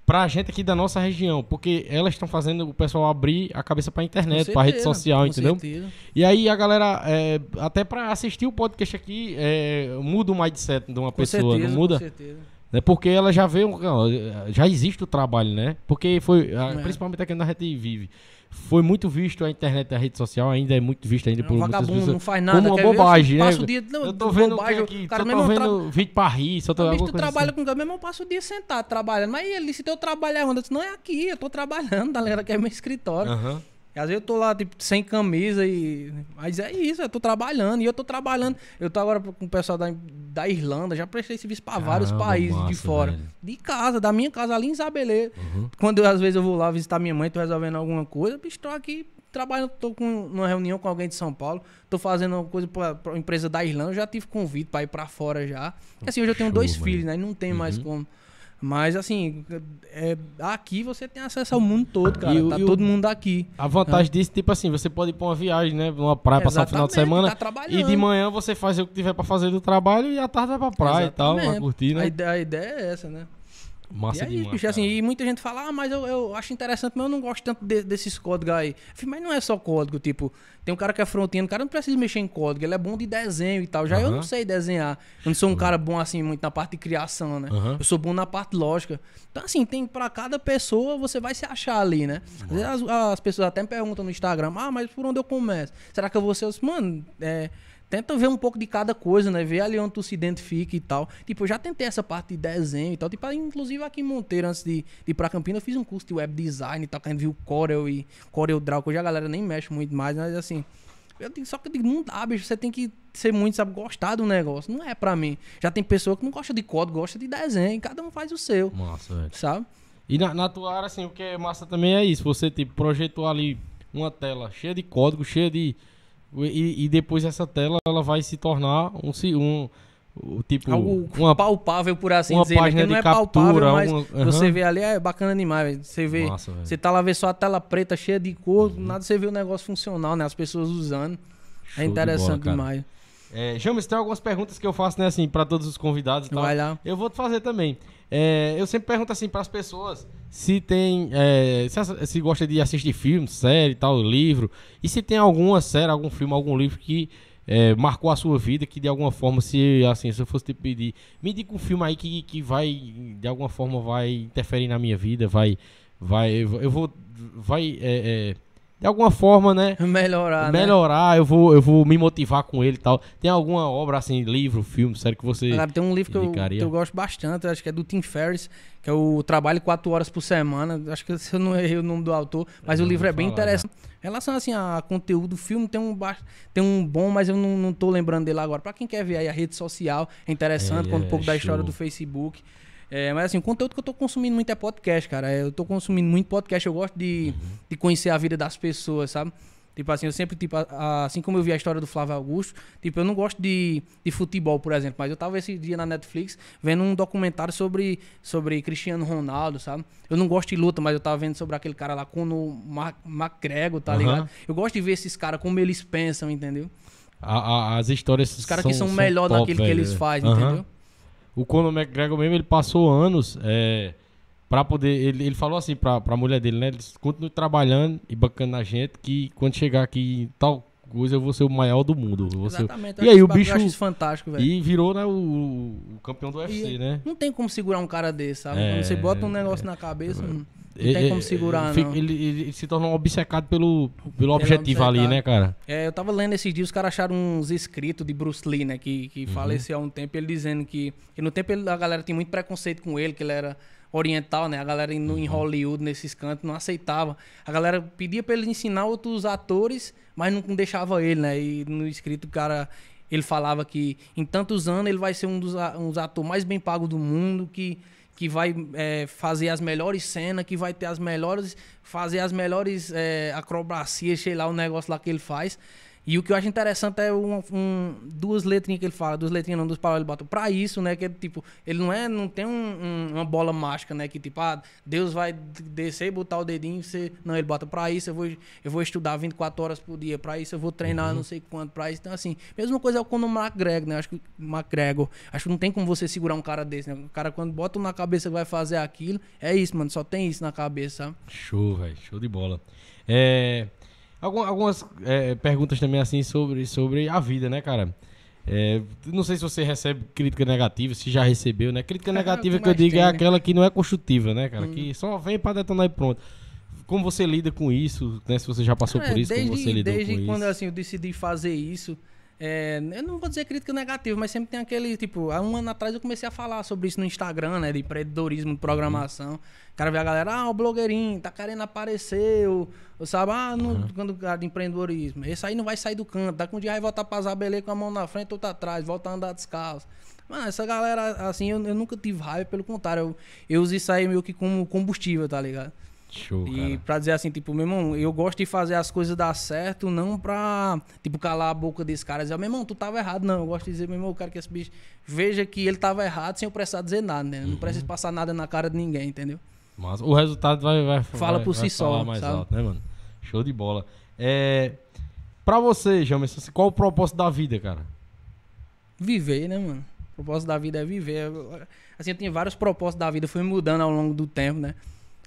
pra gente aqui da nossa região, porque elas estão fazendo o pessoal abrir a cabeça pra internet, pra rede certeza, social, com entendeu? certeza. E aí a galera, é, até pra assistir o podcast aqui, é, muda o mindset de uma Com pessoa, certeza, não muda? Com certeza. Né? Porque ela já vê, já existe o trabalho, né? Porque foi, É. principalmente aqui onde a gente vive, foi muito visto a internet, a rede social, ainda é muito visto ainda É por um muitas vagabundo, pessoas. não faz nada. como uma ver? bobagem, né? Passa o dia. Não, Eu tô vendo bobagem, aqui, cara só mesmo tô um tra- vendo vídeo pra rir, só tô alguma tu trabalha assim. com o meu irmão, passa o dia sentado trabalhando. Mas ele disse, teu trabalho é onde? Eu disse, não é aqui, eu tô trabalhando, ligado? Que é meu escritório. Aham. E às vezes eu tô lá, tipo, sem camisa e. Mas é isso, eu tô trabalhando. E eu tô trabalhando. Eu tô agora com o pessoal da, da Irlanda, já prestei serviço pra vários Caramba, países de massa, fora. velho. De casa, da minha casa ali em Isabelê. Uhum. Quando eu, às vezes eu vou lá visitar minha mãe, tô resolvendo alguma coisa, bicho, tô aqui trabalhando, tô com uma reunião com alguém de São Paulo, tô fazendo uma coisa pra, pra empresa da Irlanda, eu já tive convite pra ir pra fora já. Porque, assim, hoje eu tenho Show, dois mano. filhos, né? E não tem mais Uhum. como. Mas assim, é, aqui você tem acesso ao mundo todo, cara. E o- tá e o- todo mundo aqui. A vantagem disso, tipo assim, você pode ir pra uma viagem, né? Numa praia, passar o final de Exatamente, semana. tá e de manhã você faz o que tiver pra fazer do trabalho e à tarde vai pra praia e tal, vai Exatamente. curtir, A né? ideia, a ideia é essa, né? Massa e aí, demais. bicho, assim, e muita gente fala, ah, mas eu, eu acho interessante, mas eu não gosto tanto de- desses códigos aí. Falei, mas não é só código, tipo, tem um cara que é front-end, o cara não precisa mexer em código, ele é bom de desenho e tal. Já eu não sei desenhar. Eu não sou um cara bom, assim, muito na parte de criação, né? Eu sou bom na parte lógica. Então, assim, tem pra cada pessoa, você vai se achar ali, né? Às vezes as, as pessoas até me perguntam no Instagram, ah, mas por onde eu começo? Será que eu vou ser... Mano, é... Tenta ver um pouco de cada coisa, né? Ver ali onde tu se identifica e tal. Tipo, eu já tentei essa parte de desenho e tal. Tipo, inclusive aqui em Monteiro, antes de, de ir pra Campinas, eu fiz um curso de web design e tal, que a gente viu Corel e Corel Draw, que hoje a galera nem mexe muito mais, mas assim. Eu digo, só que eu digo, não dá, bicho. Você tem que ser muito, sabe, gostar do negócio. Não é pra mim. Já tem pessoa que não gosta de código, gosta de desenho. Cada um faz o seu, Massa, velho. sabe? E na, na tua área, assim, o que é massa também é isso. Você, tipo, projetou ali uma tela cheia de código, cheia de... E, e depois essa tela, ela vai se tornar um... um o tipo, Algo uma palpável, por assim uma dizer. né? página Que não de é captura, palpável, mas uma- aham. você vê ali, é bacana demais. Você vê, Massa, você tá lá, vê só a tela preta cheia de cor, nada você vê o negócio funcional, né? As pessoas usando. Show é de interessante bola, cara. demais. É, James, tem algumas perguntas que eu faço, né, assim, pra todos os convidados e tal. Vai lá. Eu vou te fazer também. É, eu sempre pergunto, assim, pras pessoas se tem... é, se, se gosta de assistir filme, série e tal, livro. E se tem alguma série, algum filme, algum livro que é, marcou a sua vida, que de alguma forma, se, assim, se eu fosse te pedir... Me diga um filme aí que, que vai, de alguma forma, vai interferir na minha vida, vai... vai eu vou- eu vou... Vai... é, é, de alguma forma, né? Melhorar, né? melhorar, eu vou, eu vou me motivar com ele e tal. Tem alguma obra assim, livro, filme, sério que você. Cara, tem um livro que eu, que eu gosto bastante, acho que é do Tim Ferriss, que é o Trabalho quatro horas por semana. Acho que se eu não errei o nome do autor, mas Eu o livro é bem falar, interessante. Em relação assim, a conteúdo do filme, tem um, ba- tem um bom, mas eu não, não tô lembrando dele agora. Pra quem quer ver aí a rede social, é interessante, É, conta um pouco da história do Facebook. É, mas assim, o conteúdo que eu tô consumindo muito é podcast, cara. Eu tô consumindo muito podcast, eu gosto de, Uhum. de conhecer a vida das pessoas, sabe? Tipo assim, eu sempre, tipo, assim como eu vi a história do Flávio Augusto, tipo, eu não gosto de, de futebol, por exemplo, mas eu tava esse dia na Netflix vendo um documentário sobre, sobre Cristiano Ronaldo, sabe? Eu não gosto de luta, mas eu tava vendo sobre aquele cara lá, Conor Ma- McGregor, tá Aham. ligado? Eu gosto de ver esses caras, como eles pensam, entendeu? A- a- as histórias Os caras que são, melhor top, naquilo que eles fazem, Aham. entendeu? O Conor McGregor mesmo, ele passou anos é, pra poder. Ele, ele falou assim pra, pra mulher dele, né? Ele disse, continue trabalhando e bancando na gente, que quando chegar aqui em tal coisa, eu vou ser o maior do mundo. ser Exatamente. E aí, o bicho- fantástico, velho. E virou, né, o, o campeão do UFC, E né? Não tem como segurar um cara desse, sabe? É, Quando você bota um negócio na cabeça, não, não É, tem é, como segurar, ele, não. ele- ele se tornou obcecado pelo, pelo objetivo ali, obcecado. né, cara? É, eu tava lendo esses dias, os caras acharam uns escritos de Bruce Lee, né? Que, que Uhum. faleceu há um tempo, ele dizendo que, que no tempo ele- a galera tinha muito preconceito com ele, que ele era oriental, né? A galera indo Uhum. em Hollywood, nesses cantos, não aceitava. A galera pedia pra ele ensinar outros atores, mas não deixava ele, né? E no escrito o cara... Ele falava que em tantos anos ele vai ser um dos um dos atores mais bem pagos do mundo, que, que vai é, fazer as melhores cenas, que vai ter as melhores. fazer as melhores é, acrobacias, sei lá, o negócio lá que ele faz. E o que eu acho interessante é um, um- duas letrinhas que ele fala, duas letrinhas não, duas palavras ele bota. Pra isso, né, que ele, tipo, ele não é, não tem um- um- uma bola mágica, né, que tipo, ah, Deus vai descer e botar o dedinho e você... Não, ele bota pra isso, eu vou, eu vou estudar 24 horas por dia, pra isso eu vou treinar não sei quanto, pra isso. Então, assim, mesma coisa é o Conor McGregor, né, acho que McGregor, acho que não tem como você segurar um cara desse, né, o cara quando bota na cabeça que vai fazer aquilo, é isso, mano, só tem isso na cabeça? Show, velho. Show de bola. É, algumas é, perguntas também assim sobre, sobre a vida, né, cara? É, não sei se você recebe crítica negativa, se já recebeu, né? Crítica É, negativa que eu digo tem, é né? aquela que não é construtiva, né, cara? Hum. Que só vem pra detonar e pronto. Como você lida com isso, né? Se você já passou É, por isso, desde, como você lidou desde com quando isso. assim, eu decidi fazer isso, é, eu não vou dizer crítica negativa, mas sempre tem aquele, tipo, há um ano atrás eu comecei a falar sobre isso no Instagram, né, de empreendedorismo, de programação. O cara vê a galera, ah, o blogueirinho, tá querendo aparecer, ou, ou sabe, ah, no, quando o cara de empreendedorismo, esse aí não vai sair do canto, daqui um dia vai voltar pra Zabelê com a mão na frente, outra atrás, volta a andar descalço. Mano, essa galera, assim, eu, eu nunca tive raiva, pelo contrário, eu, eu uso isso aí meio que como combustível, tá ligado? Show, E cara. pra dizer assim, tipo, meu irmão, eu gosto de fazer as coisas dar certo, não pra, tipo, calar a boca desse cara e dizer, meu irmão, tu tava errado. Não, eu gosto de dizer, meu irmão, eu quero que esse bicho veja que ele tava errado sem eu precisar dizer nada, né? Uhum. Não precisa passar nada na cara de ninguém, entendeu? Mas o resultado vai, vai Fala vai- por vai si só, falar mais sabe? alto, né, mano? Show de bola. É, pra você, Jamerson, assim, qual o propósito da vida, cara? Viver, né, mano? O propósito da vida é viver. Assim, eu tinha vários propósitos da vida, foi mudando ao longo do tempo, né?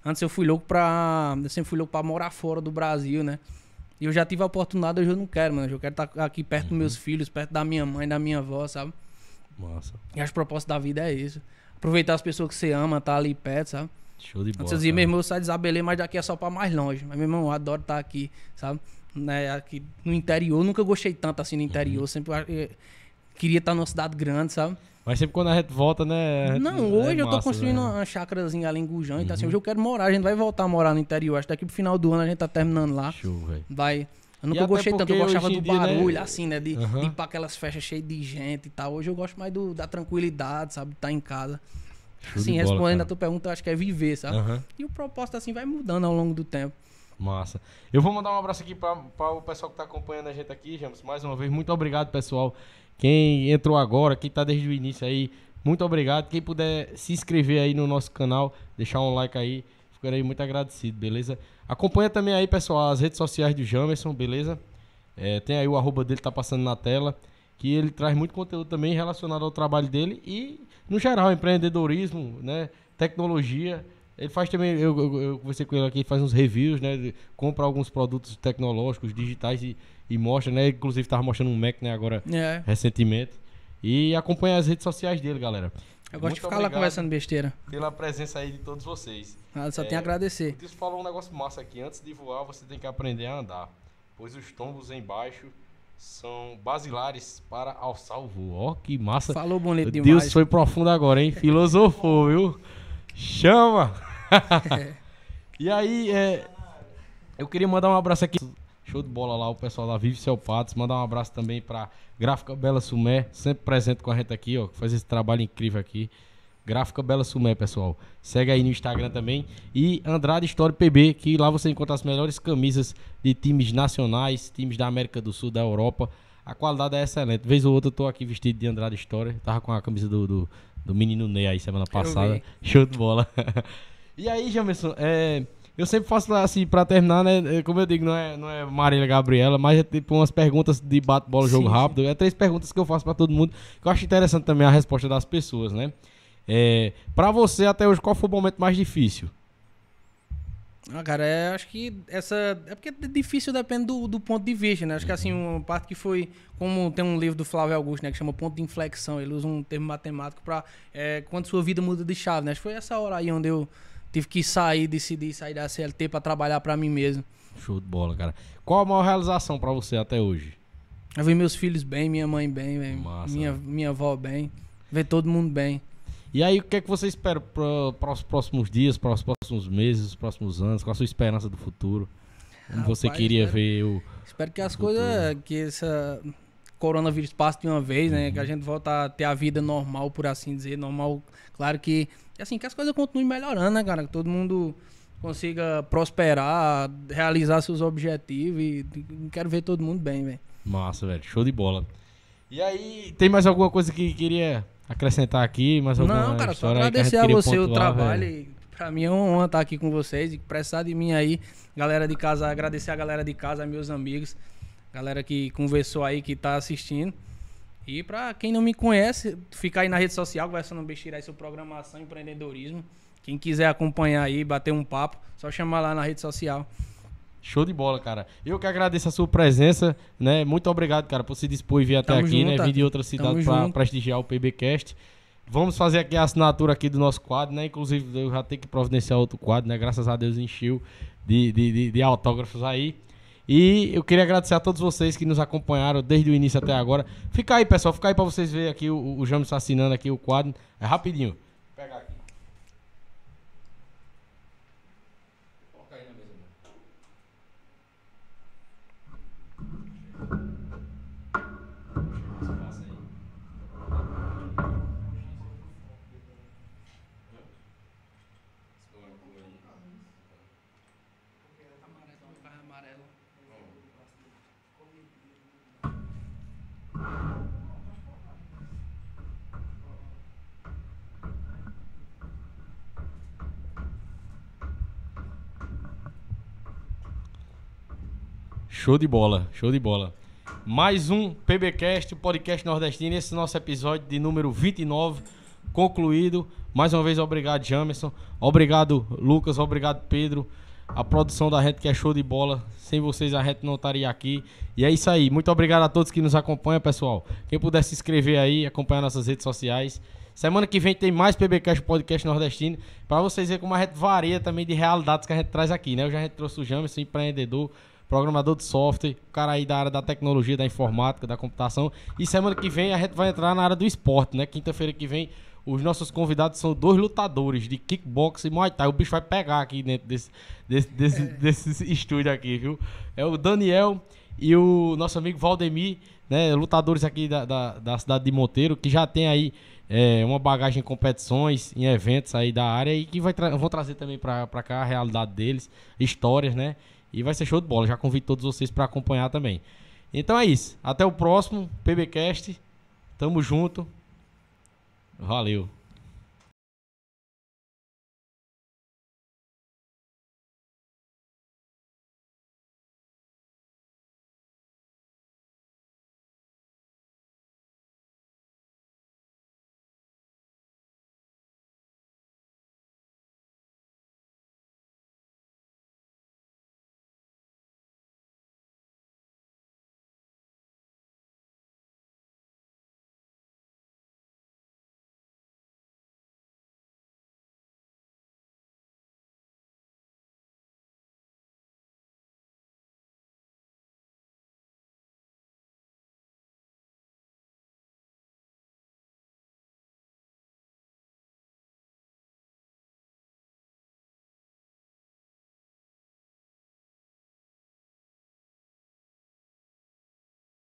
Antes eu fui louco pra. Eu sempre fui louco pra morar fora do Brasil, né? E eu já tive a oportunidade, hoje eu não quero, mano. Eu quero estar aqui perto dos Uhum. meus filhos, perto da minha mãe, da minha avó, sabe? Massa. E o propósito da vida é isso. Aproveitar as pessoas que você ama, tá ali perto, sabe? Show de bola. Antes eu dizia, meu irmão, eu saio de Isabelê, mas daqui é só pra mais longe. Mas, meu irmão, eu adoro estar aqui, sabe? Né, aqui no interior, nunca gostei tanto assim no interior. Uhum. Sempre queria estar numa cidade grande, sabe? Mas sempre quando a gente volta, né? Não, é hoje eu tô massa, construindo né? Uhum. uma chácarazinha ali em Gujão. Então, assim, hoje eu quero morar. A gente vai voltar a morar no interior. Acho que daqui pro final do ano a gente tá terminando lá. Show, velho. Vai. Eu nunca gostei tanto, eu gostava do dia, né, barulho, assim, né? De, Aham. de ir pra aquelas festas cheias de gente e tal. Hoje eu gosto mais do, da tranquilidade, sabe? De estar em casa. Show Assim, bola, respondendo cara. a tua pergunta, eu acho que é viver, sabe? Aham. E o propósito, assim, vai mudando ao longo do tempo. Massa. Eu vou mandar um abraço aqui para o pessoal que tá acompanhando a gente aqui, James. Mais uma vez, muito obrigado, pessoal. Quem entrou agora, quem tá desde o início aí, muito obrigado. Quem puder se inscrever aí no nosso canal, deixar um like aí, ficarei muito agradecido, beleza? Acompanha também aí, pessoal, as redes sociais do Jamerson, beleza? É, tem aí o arroba dele, tá passando na tela. Que ele traz muito conteúdo também relacionado ao trabalho dele e, no geral, empreendedorismo, né? Tecnologia. Ele faz também, eu, eu, conversei com ele aqui, faz uns reviews, né? compra alguns produtos tecnológicos, digitais e, e mostra, né? Inclusive tava mostrando um Mac, né, agora É. recentemente. E acompanha as redes sociais dele, galera. Eu gosto Muito de ficar lá conversando besteira. Pela presença aí de todos vocês. Ah, Só É, tenho a agradecer. O falou um negócio massa aqui. Antes de voar, você tem que aprender a andar. Pois os tombos embaixo são basilares para alçar o voo. Ó, que massa. Falou bonito Deus demais. foi profundo agora, hein? Filosofou, viu? Chama! e aí, é, eu queria mandar um abraço aqui. Show de bola lá, o pessoal da Vive Seu Patos. Mandar um abraço também pra Gráfica Bela Sumé, sempre presente com a gente aqui, ó. que Faz esse trabalho incrível aqui. Gráfica Bela Sumé, pessoal. Segue aí no Instagram também. E Andrade Story PB, que lá você encontra as melhores camisas de times nacionais, times da América do Sul, da Europa. A qualidade é excelente. Vez ou outra eu tô aqui vestido de Andrade Story. Tava com a camisa do, do, do menino Ney aí semana passada. Show de bola. e aí, Jamerson, é, eu sempre faço assim, pra terminar, né? é, Como eu digo, não é, não é Marília Gabriela, mas é tipo umas perguntas de bate-bola, jogo Sim, rápido. É três perguntas que eu faço pra todo mundo. Que eu acho interessante também a resposta das pessoas, né? É, pra você, até hoje, qual foi o momento mais difícil? Ah, cara, é, acho que essa. É porque é difícil depende do, do ponto de vista, né? Acho que assim, uma parte que foi. Como tem um livro do Flávio Augusto, né? Que chama Ponto de Inflexão. Ele usa um termo matemático pra. É, quando sua vida muda de chave, né? Acho que foi essa hora aí onde eu tive que sair, decidir sair da CLT pra trabalhar pra mim mesmo. Show de bola, cara. Qual a maior realização pra você até hoje? Eu vi meus filhos bem, minha mãe bem, Massa, minha, né? minha avó bem. Ver todo mundo bem. E aí, o que é que você espera para os próximos dias, para os próximos meses, os próximos anos? Qual a sua esperança do futuro? Como você Rapaz, queria espero- ver o. Espero que as coisas. Que essa coronavírus passe de uma vez, né? Que a gente volta a ter a vida normal, por assim dizer. Normal. Claro que. Assim, que as coisas continuem melhorando, né, cara? Que todo mundo consiga prosperar, realizar seus objetivos. E quero ver todo mundo bem, velho. Massa, velho. Show de bola. E aí, tem mais alguma coisa que queria acrescentar aqui? Mais alguma Não, cara, só agradecer a, queria você o pontuar, trabalho. velho? E pra mim é uma honra estar aqui com vocês e precisar de mim aí. Galera de casa, agradecer a galera de casa, meus amigos, galera que conversou aí, que tá assistindo. E pra quem não me conhece, fica aí na rede social, conversando besteira aí sobre programação e empreendedorismo. Quem quiser acompanhar aí, bater um papo, só chamar lá na rede social. Show de bola, cara. Eu que agradeço a sua presença, né? Muito obrigado, cara, por se dispor e vir até Tamo aqui, né? junto, Vir de outra cidade para prestigiar o PBcast. Vamos fazer aqui a assinatura aqui do nosso quadro, né? Inclusive, eu já tenho que providenciar outro quadro, né? Graças a Deus encheu de, de, de, de autógrafos aí. E eu queria agradecer a todos vocês que nos acompanharam desde o início até agora. Fica aí, pessoal. Fica aí pra vocês verem aqui o, o James assinando aqui o quadro. É rapidinho. Show de bola, show de bola. Mais um PBcast, podcast nordestino, esse nosso episódio de número 29 concluído. Mais uma vez obrigado Jamerson, obrigado Lucas, obrigado Pedro. A produção da gente que é show de bola. Sem vocês a gente não estaria aqui. E é isso aí. Muito obrigado a todos que nos acompanham, pessoal. Quem puder se inscrever aí, acompanhar nossas redes sociais. Semana que vem tem mais PBcast Podcast Nordestino. Para vocês verem como a gente varia também de realidades que a gente traz aqui, né? Eu já a gente trouxe o Jamerson, empreendedor, programador de software, o cara aí da área da tecnologia, da informática, da computação. E semana que vem a gente vai entrar na área do esporte, né? Quinta-feira que vem os nossos convidados são dois lutadores de kickbox e muay thai. O bicho vai pegar aqui dentro desse, desse, desse, é. desse estúdio aqui, viu? É o Daniel e o nosso amigo Valdemir, né? Lutadores aqui da, da, da cidade de Monteiro, que já tem aí é, uma bagagem em competições, em eventos aí da área e que vai tra vão trazer também pra cá a realidade deles, histórias, né? E vai ser show de bola. Já convido todos vocês para acompanhar também. Então é isso. Até o próximo PBcast. Tamo junto. Valeu.